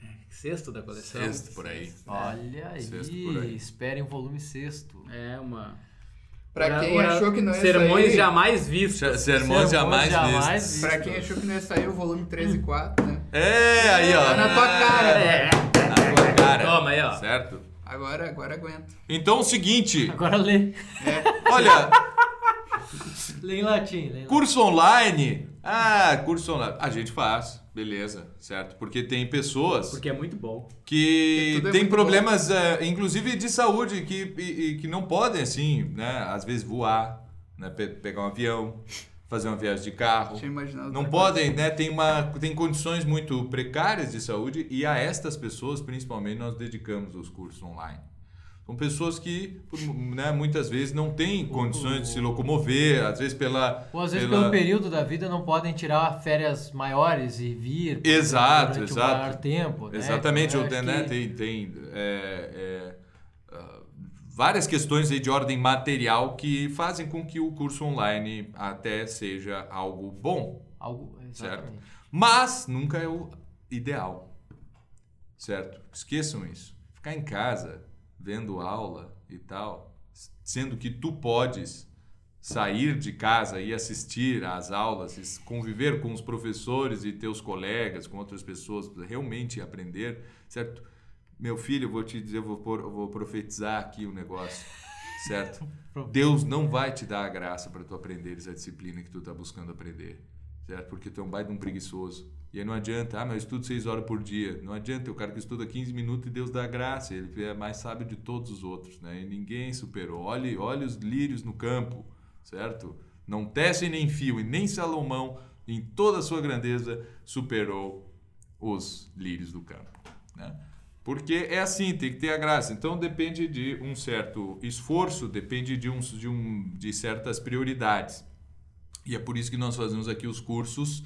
S4: é, sexto da coleção.
S2: Sexto por aí.
S1: Olha aí,
S2: Sexto por aí.
S1: esperem volume sexto.
S4: É uma.
S3: Pra quem
S4: ora-
S3: achou que não ia
S4: Sermões
S3: sair.
S4: jamais vistos.
S2: Sermões jamais
S1: jamais
S2: vistos.
S1: vistos.
S3: Pra quem achou que não ia sair o volume 13 e 4, né?
S2: É, aí, ó.
S3: Tá na tua cara.
S4: É.
S2: Na tua cara.
S4: Toma aí, ó.
S2: Certo?
S3: Agora, agora aguenta.
S2: Então, o seguinte.
S1: Agora lê.
S2: Olha,
S1: Lê em latim. Lê em latim.
S2: curso online. Ah, curso online. A gente faz, beleza, certo? Porque tem pessoas
S4: Porque é muito bom.
S2: que
S3: é
S2: têm
S3: muito
S2: problemas, eh, inclusive de saúde, que, e- e que não podem, assim, né? Às vezes voar, né? pe- pegar um avião, fazer uma viagem de carro.
S3: Tinha imaginado.
S2: Não
S3: outra coisa.
S2: podem, né? Tem, uma, tem condições muito precárias de saúde e a estas pessoas, principalmente, nós dedicamos os cursos online. São pessoas que, né, muitas vezes, não têm condições de se locomover, às vezes pela...
S1: Ou às vezes
S2: pela-
S1: pelo período da vida não podem tirar férias maiores e vir
S2: Exato, exato.
S1: um maior tempo. né?
S2: Exatamente,
S1: Então,
S2: né,
S1: que-
S2: tem, tem é, é, ah, várias questões de ordem material que fazem com que o curso online até seja algo bom,
S1: Algo, exatamente.
S2: mas nunca é o ideal, certo? Esqueçam isso. Ficar em casa vendo aula e tal, sendo que tu podes sair de casa e assistir às aulas, e conviver com os professores e teus colegas, com outras pessoas, realmente aprender, certo? Meu filho, eu vou te dizer, eu vou, por- eu vou profetizar aqui o negócio, certo? Deus não vai te dar a graça para tu aprenderes a disciplina que tu está buscando aprender, certo? Porque tu é um baita um preguiçoso. E aí não adianta, ah, mas eu estudo seis horas por dia. Não adianta, o cara que estuda 15 minutos e Deus dá graça. Ele é mais sábio de todos os outros, né? E ninguém superou. Olhe, olhe os lírios no campo, certo? Não tecem nem fio, e nem Salomão, em toda a sua grandeza, superou os lírios do campo, né? Porque é assim, tem que ter a graça. Então depende de um certo esforço, depende de, uns, de, um, de certas prioridades. E é por isso que nós fazemos aqui os cursos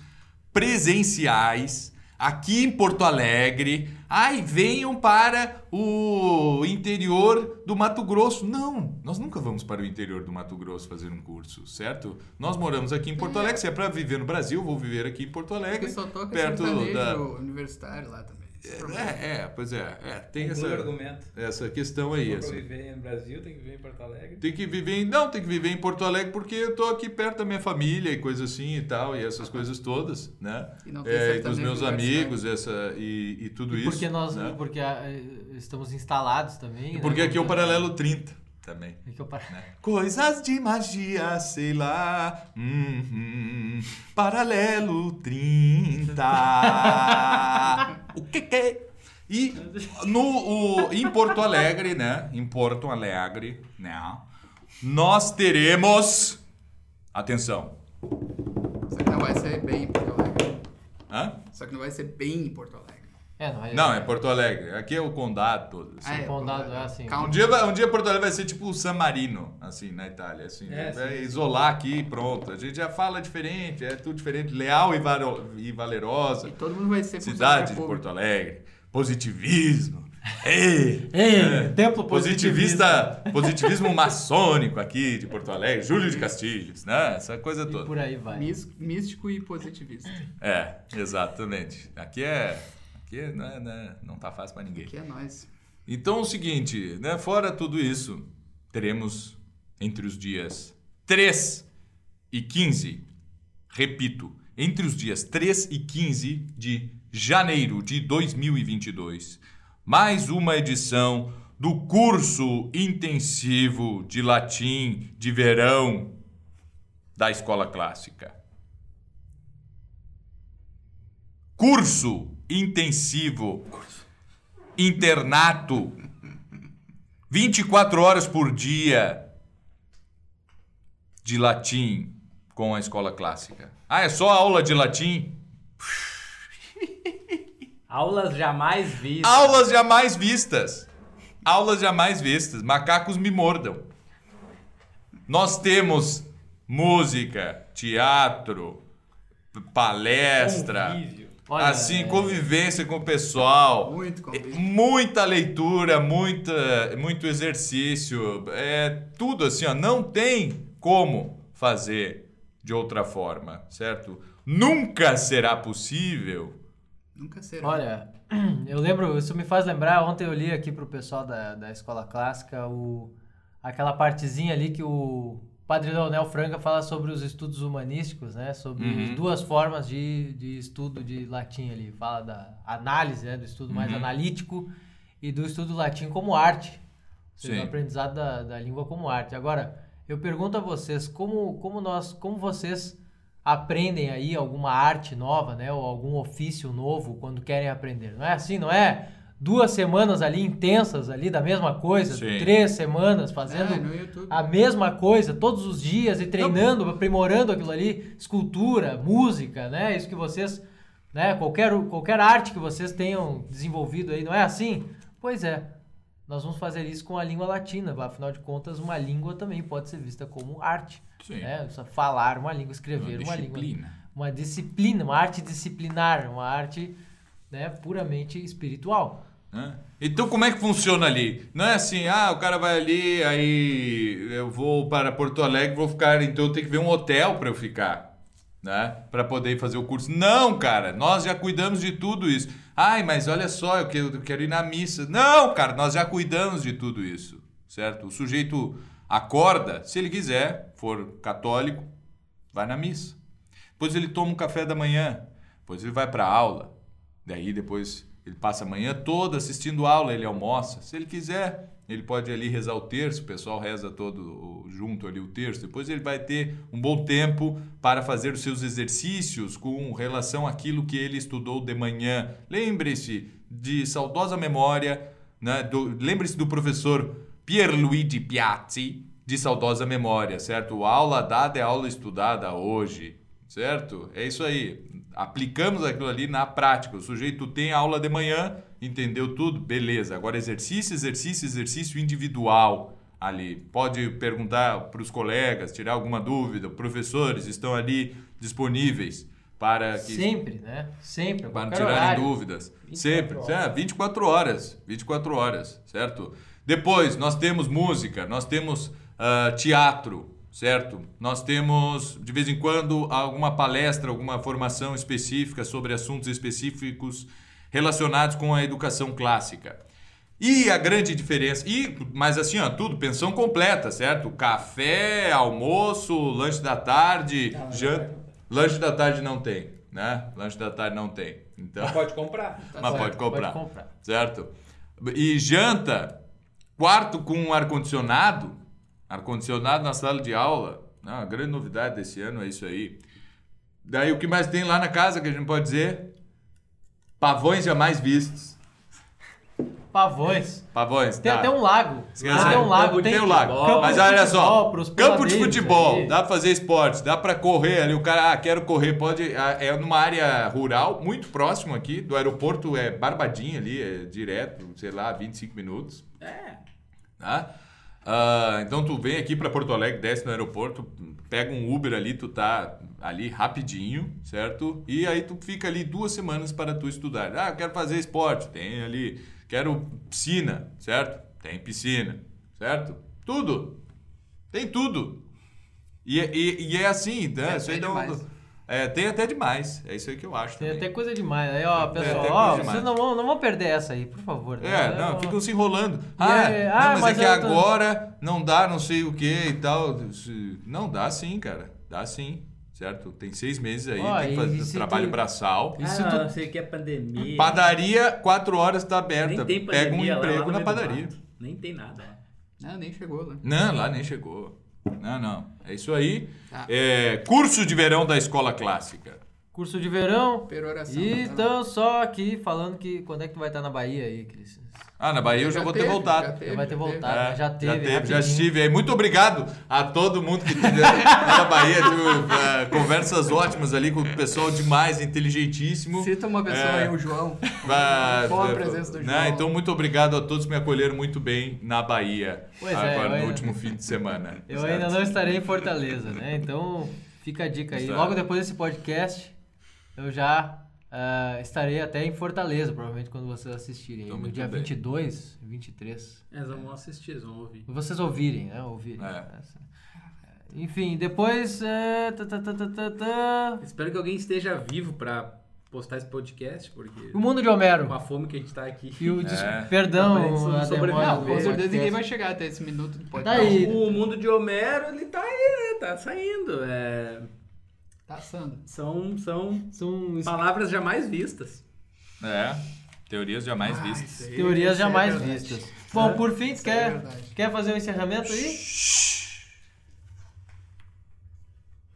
S2: presenciais aqui em Porto Alegre. Ai, venham para o interior do Mato Grosso. Não, nós nunca vamos para o interior do Mato Grosso fazer um curso, certo? Nós moramos aqui em Porto Alegre. Se é para viver no Brasil, vou viver aqui em Porto
S3: Porque
S2: Alegre.
S3: só toca
S2: perto da-
S3: universitário lá também. É.
S2: É, pois é, é tem
S4: o
S2: essa,
S4: argumento.
S2: essa questão aí.
S4: Pra
S2: Assim.
S4: viver no Brasil, tem que viver em Porto Alegre.
S2: Tem que viver em. Não, tem que viver em Porto Alegre porque eu tô aqui perto da minha família e coisa assim e tal, e essas coisas todas, né?
S3: E não tem
S2: É, e dos meus amigos, essa, e, e tudo
S1: E
S2: isso.
S1: porque nós
S2: né?
S1: porque ah, eh, estamos instalados também.
S2: E
S1: né?
S2: porque aqui é o
S1: Não-
S2: paralelo 30 também.
S1: É o par-
S2: Coisas de magia, sei lá. Uhum, paralelo 30. o que que é? E no, o- em Porto Alegre, né? Em Porto Alegre, né? Nós teremos. Atenção.
S3: Só que não vai ser bem em Porto Alegre.
S2: Hã?
S3: Só que não vai ser bem em Porto Alegre.
S1: É, não é.
S2: Não, é Porto Alegre. Aqui é o condado todo. assim.
S3: Ah, é,
S1: condado, é assim.
S2: Um dia, vai- um dia Porto Alegre vai ser tipo o San Marino, assim, na Itália. Assim,
S4: É,
S2: vai
S4: sim.
S2: isolar aqui e pronto. A gente já fala diferente, é tudo diferente. Leal e, varo- e valerosa.
S3: E todo mundo vai ser
S2: Cidade de Porto Alegre. Positivismo. Ei!
S1: Ei,
S2: É.
S1: templo
S2: Positivista, positivismo maçônico aqui de Porto Alegre. Júlio de Castilhos, né? Essa coisa
S1: E
S2: toda.
S1: por aí vai.
S3: Mís- Místico e positivista.
S2: É, exatamente. Aqui é... É, não, é, não, é- não tá fácil pra ninguém.
S3: Que é nós.
S2: Então é o seguinte, né? Fora tudo isso, teremos entre os dias 3 e 15, repito, entre os dias 3 e 15 de janeiro de 2022, mais uma edição do curso intensivo de latim de verão da Escola Clássica. Curso intensivo internato 24 horas por dia de latim com a escola clássica. Ah, é só aula de latim?
S4: Aulas jamais vistas.
S2: Aulas jamais vistas. Aulas jamais vistas. Macacos me mordam. Nós temos música, teatro, palestra,
S4: Convívio.
S1: Olha,
S2: assim,
S1: é-
S2: convivência com o pessoal.
S3: Muito
S2: É,
S3: convívio.
S2: Muita leitura, muita, muito exercício, é tudo assim, ó, não tem como fazer de outra forma, certo? Nunca será possível.
S3: Nunca será.
S1: Olha, eu lembro, isso me faz lembrar, ontem eu li aqui pro pessoal da, da escola clássica o, aquela partezinha ali que o, Padre Leonel Franca fala sobre os estudos humanísticos, né? Sobre
S2: Uhum.
S1: duas formas de, de estudo de latim ali. Fala da análise, né? Do estudo mais
S2: Uhum.
S1: analítico e do estudo latim como arte. Ou seja,
S2: Sim.
S1: o aprendizado da, da língua como arte. Agora, eu pergunto a vocês, como, como nós, como vocês aprendem aí alguma arte nova, né? Ou algum ofício novo quando querem aprender? Não é assim, não é? Duas semanas ali intensas ali da mesma coisa,
S2: Sim.
S1: três semanas fazendo
S3: É,
S1: a mesma coisa todos os dias e treinando, aprimorando aquilo ali, escultura, música, né? Isso que vocês, né? Qualquer, qualquer arte que vocês tenham desenvolvido aí, não é assim? Pois é. Nós vamos fazer isso com a língua latina. Afinal de contas, uma língua também pode ser vista como arte.
S2: Sim.
S1: Né? Só falar uma língua, escrever
S2: Uma
S1: uma, língua.
S2: disciplina.
S1: Uma disciplina, uma arte disciplinar, uma arte né, puramente espiritual.
S2: Né? Então, como é que funciona ali? Não é assim, ah, o cara vai ali, aí eu vou para Porto Alegre, vou ficar, então eu tenho que ver um hotel para eu ficar, né? Para poder fazer o curso. Não, cara, nós já cuidamos de tudo isso. Ai, mas olha só, eu quero, eu quero ir na missa. Não, cara, nós já cuidamos de tudo isso, certo? O sujeito acorda, se ele quiser, for católico, vai na missa. Depois ele toma um café da manhã, depois ele vai para aula. Daí depois ele passa a manhã toda assistindo aula, ele almoça. Se ele quiser, ele pode ali rezar o terço, o pessoal reza todo junto ali o terço. Depois ele vai ter um bom tempo para fazer os seus exercícios com relação àquilo que ele estudou de manhã. Lembre-se de saudosa memória, né? lembre-se do professor Pierluigi Piazzi, de saudosa memória, certo? Aula dada é aula estudada hoje, certo? É isso aí. Aplicamos aquilo ali na prática. O sujeito tem aula de manhã, entendeu tudo? Beleza. Agora exercício, exercício, exercício individual ali. Pode perguntar para os colegas, tirar alguma dúvida. Professores estão ali disponíveis para que
S1: Sempre, né? Sempre.
S2: para tirarem
S1: horário.
S2: dúvidas.
S1: 24
S2: Sempre.
S1: horas.
S2: É, 24 horas. 24 horas, certo? Depois, nós temos música, nós temos ah, teatro, certo? Nós temos, de vez em quando, alguma palestra, alguma formação específica sobre assuntos específicos relacionados com a educação clássica. E a grande diferença, e, mas assim, ó, tudo, pensão completa, certo? Café, almoço, lanche da tarde, jan... lanche da tarde não tem, né? Lanche da tarde não tem. Então,
S4: Mas pode comprar.
S2: mas
S1: certo,
S2: pode comprar,
S1: pode comprar.
S2: certo? E janta, quarto com ar-condicionado, ar-condicionado na sala de aula, né? a grande novidade desse ano é isso aí. Daí o que mais tem lá na casa que a gente pode dizer? Pavões jamais vistos.
S1: Pavões.
S2: Pavões,
S1: Tem
S2: tá.
S1: até um lago.
S2: Esquece
S1: Tem um lago.
S2: Tem,
S1: Tem,
S2: o lago.
S4: futebol.
S2: Mas
S1: Campo de
S2: olha só, campo de futebol,
S1: aí.
S2: dá pra fazer esportes, dá pra correr ali. O cara, ah, quero correr, pode. ah, É numa área rural, muito próximo aqui, do aeroporto é Barbadinha ali, é direto, sei lá, 25 minutos.
S4: É.
S2: Tá? Ah, então tu vem aqui para Porto Alegre, desce no aeroporto, pega um Uber ali, tu tá ali rapidinho, certo? E aí tu fica ali duas semanas para tu estudar. Ah, eu quero fazer esporte, tem ali. Quero piscina, certo? Tem piscina, certo? Tudo. Tem tudo. E, é- e, e é assim, né?
S3: Tem
S2: Isso aí
S3: até
S2: não-
S3: demais.
S2: É, tem até demais. É isso aí que eu acho.
S1: Tem
S2: também.
S1: até coisa demais. Aí, ó, pessoal, ó, vocês não vão, não vão perder essa aí, por favor. né?
S2: É, não,
S1: ó,
S2: ficam se enrolando. Ah,
S1: é,
S2: não,
S1: ah,
S2: mas,
S1: mas
S2: é que
S1: eu tô-
S2: agora não dá não sei o que e tal. Não, dá sim, cara. Dá sim, certo? Tem seis meses aí,
S1: Ó,
S2: tem que fazer trabalho
S1: tu-
S2: braçal.
S4: Ah,
S1: tu-
S4: não sei o que é pandemia.
S2: Padaria, quatro horas tá
S4: Nem
S2: aberta. Pega um
S4: pandemia lá, lá
S2: emprego na padaria.
S4: Nem tem nada.
S3: Ah, nem chegou lá.
S2: Não, lá nem chegou. Não, não. É isso aí.
S3: Tá.
S2: É, curso de verão da escola clássica.
S1: Curso de verão.
S3: Peroração.
S1: E então, só aqui falando que quando é que tu vai estar na Bahia aí, Cris?
S2: Ah, na Bahia eu já,
S3: Já
S2: vou
S3: teve,
S2: ter voltado.
S3: já teve.
S1: Já vai ter
S3: teve.
S1: voltado,
S2: É,
S1: né? já teve.
S2: já,
S1: rapidinho.
S2: estive aí. Muito obrigado a todo mundo que teve na Bahia. Tive, eh, conversas ótimas ali com o pessoal demais, inteligentíssimo.
S3: Cita uma pessoa
S2: É.
S3: aí, o João.
S2: Ah,
S3: Com a
S2: eh,
S3: presença do
S2: né,
S3: João.
S2: Então, muito obrigado a todos que me acolheram muito bem na Bahia.
S1: Pois é,
S2: agora,
S1: eu
S2: no
S1: ainda-
S2: último fim de semana.
S1: Eu
S2: certo?
S1: ainda não estarei em Fortaleza, né? Então, fica a dica aí.
S2: Certo.
S1: Logo depois desse podcast, eu já ah, estarei até em Fortaleza, provavelmente quando vocês assistirem.
S2: Então,
S1: no dia
S2: bem.
S1: 22, 23.
S4: Eles vão assistir, eles vão ouvir.
S1: Vocês ouvirem, né? Ouvirem.
S2: É.
S1: Enfim, depois. é, tá, tá, tá, tá, tá, tá.
S4: Espero que alguém esteja vivo pra postar esse podcast, porque
S1: O mundo de Homero.
S4: com a fome que a gente tá aqui.
S1: E o des-
S2: É.
S1: Perdão,
S4: Tá
S3: Não,
S1: do
S3: com certeza ninguém vai chegar até esse minuto do
S1: Tá
S3: podcast.
S1: aí.
S4: O mundo de Homero, ele tá aí, né? Tá saindo. É,
S3: Tá assando.
S4: são, são
S1: São
S4: palavras jamais vistas.
S2: É, teorias jamais
S3: Ah,
S2: vistas.
S3: isso aí-
S1: teorias
S3: isso é
S1: jamais
S3: verdade.
S1: vistas. Bom, por fim,
S3: Isso é
S1: quer,
S3: verdade.
S1: quer fazer um encerramento aí?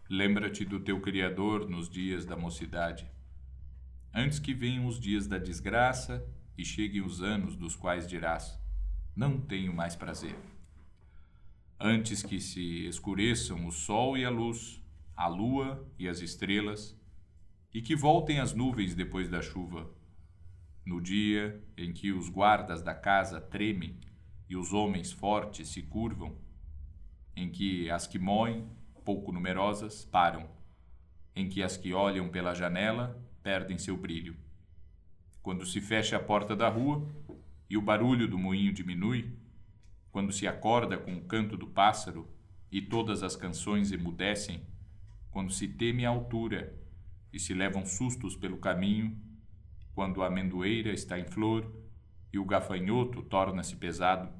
S2: Lembra-te do teu Criador nos dias da mocidade. Antes que venham os dias da desgraça e cheguem os anos dos quais dirás: Não tenho mais prazer. Antes que se escureçam o sol e a luz, a lua e as estrelas, e que voltem as nuvens depois da chuva. No dia em que os guardas da casa tremem e os homens fortes se curvam, em que as que moem, pouco numerosas, param, em que as que olham pela janela perdem seu brilho. Quando se fecha a porta da rua e o barulho do moinho diminui, quando se acorda com o canto do pássaro e todas as canções emudecem, quando se teme a altura e se levam sustos pelo caminho, quando a amendoeira está em flor e o gafanhoto torna-se pesado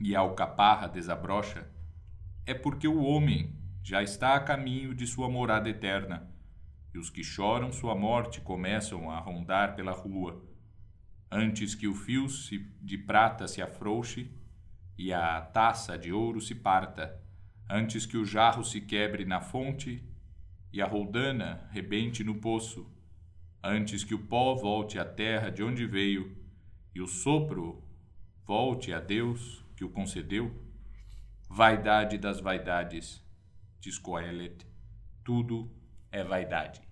S2: e a alcaparra desabrocha, é porque o homem já está a caminho de sua morada eterna, e os que choram sua morte começam a rondar pela rua, antes que o fio de prata se afrouxe e a taça de ouro se parta, antes que o jarro se quebre na fonte e a roldana rebente no poço, antes que o pó volte à terra de onde veio e o sopro volte a Deus que o concedeu, vaidade das vaidades, diz Coelet, tudo é vaidade.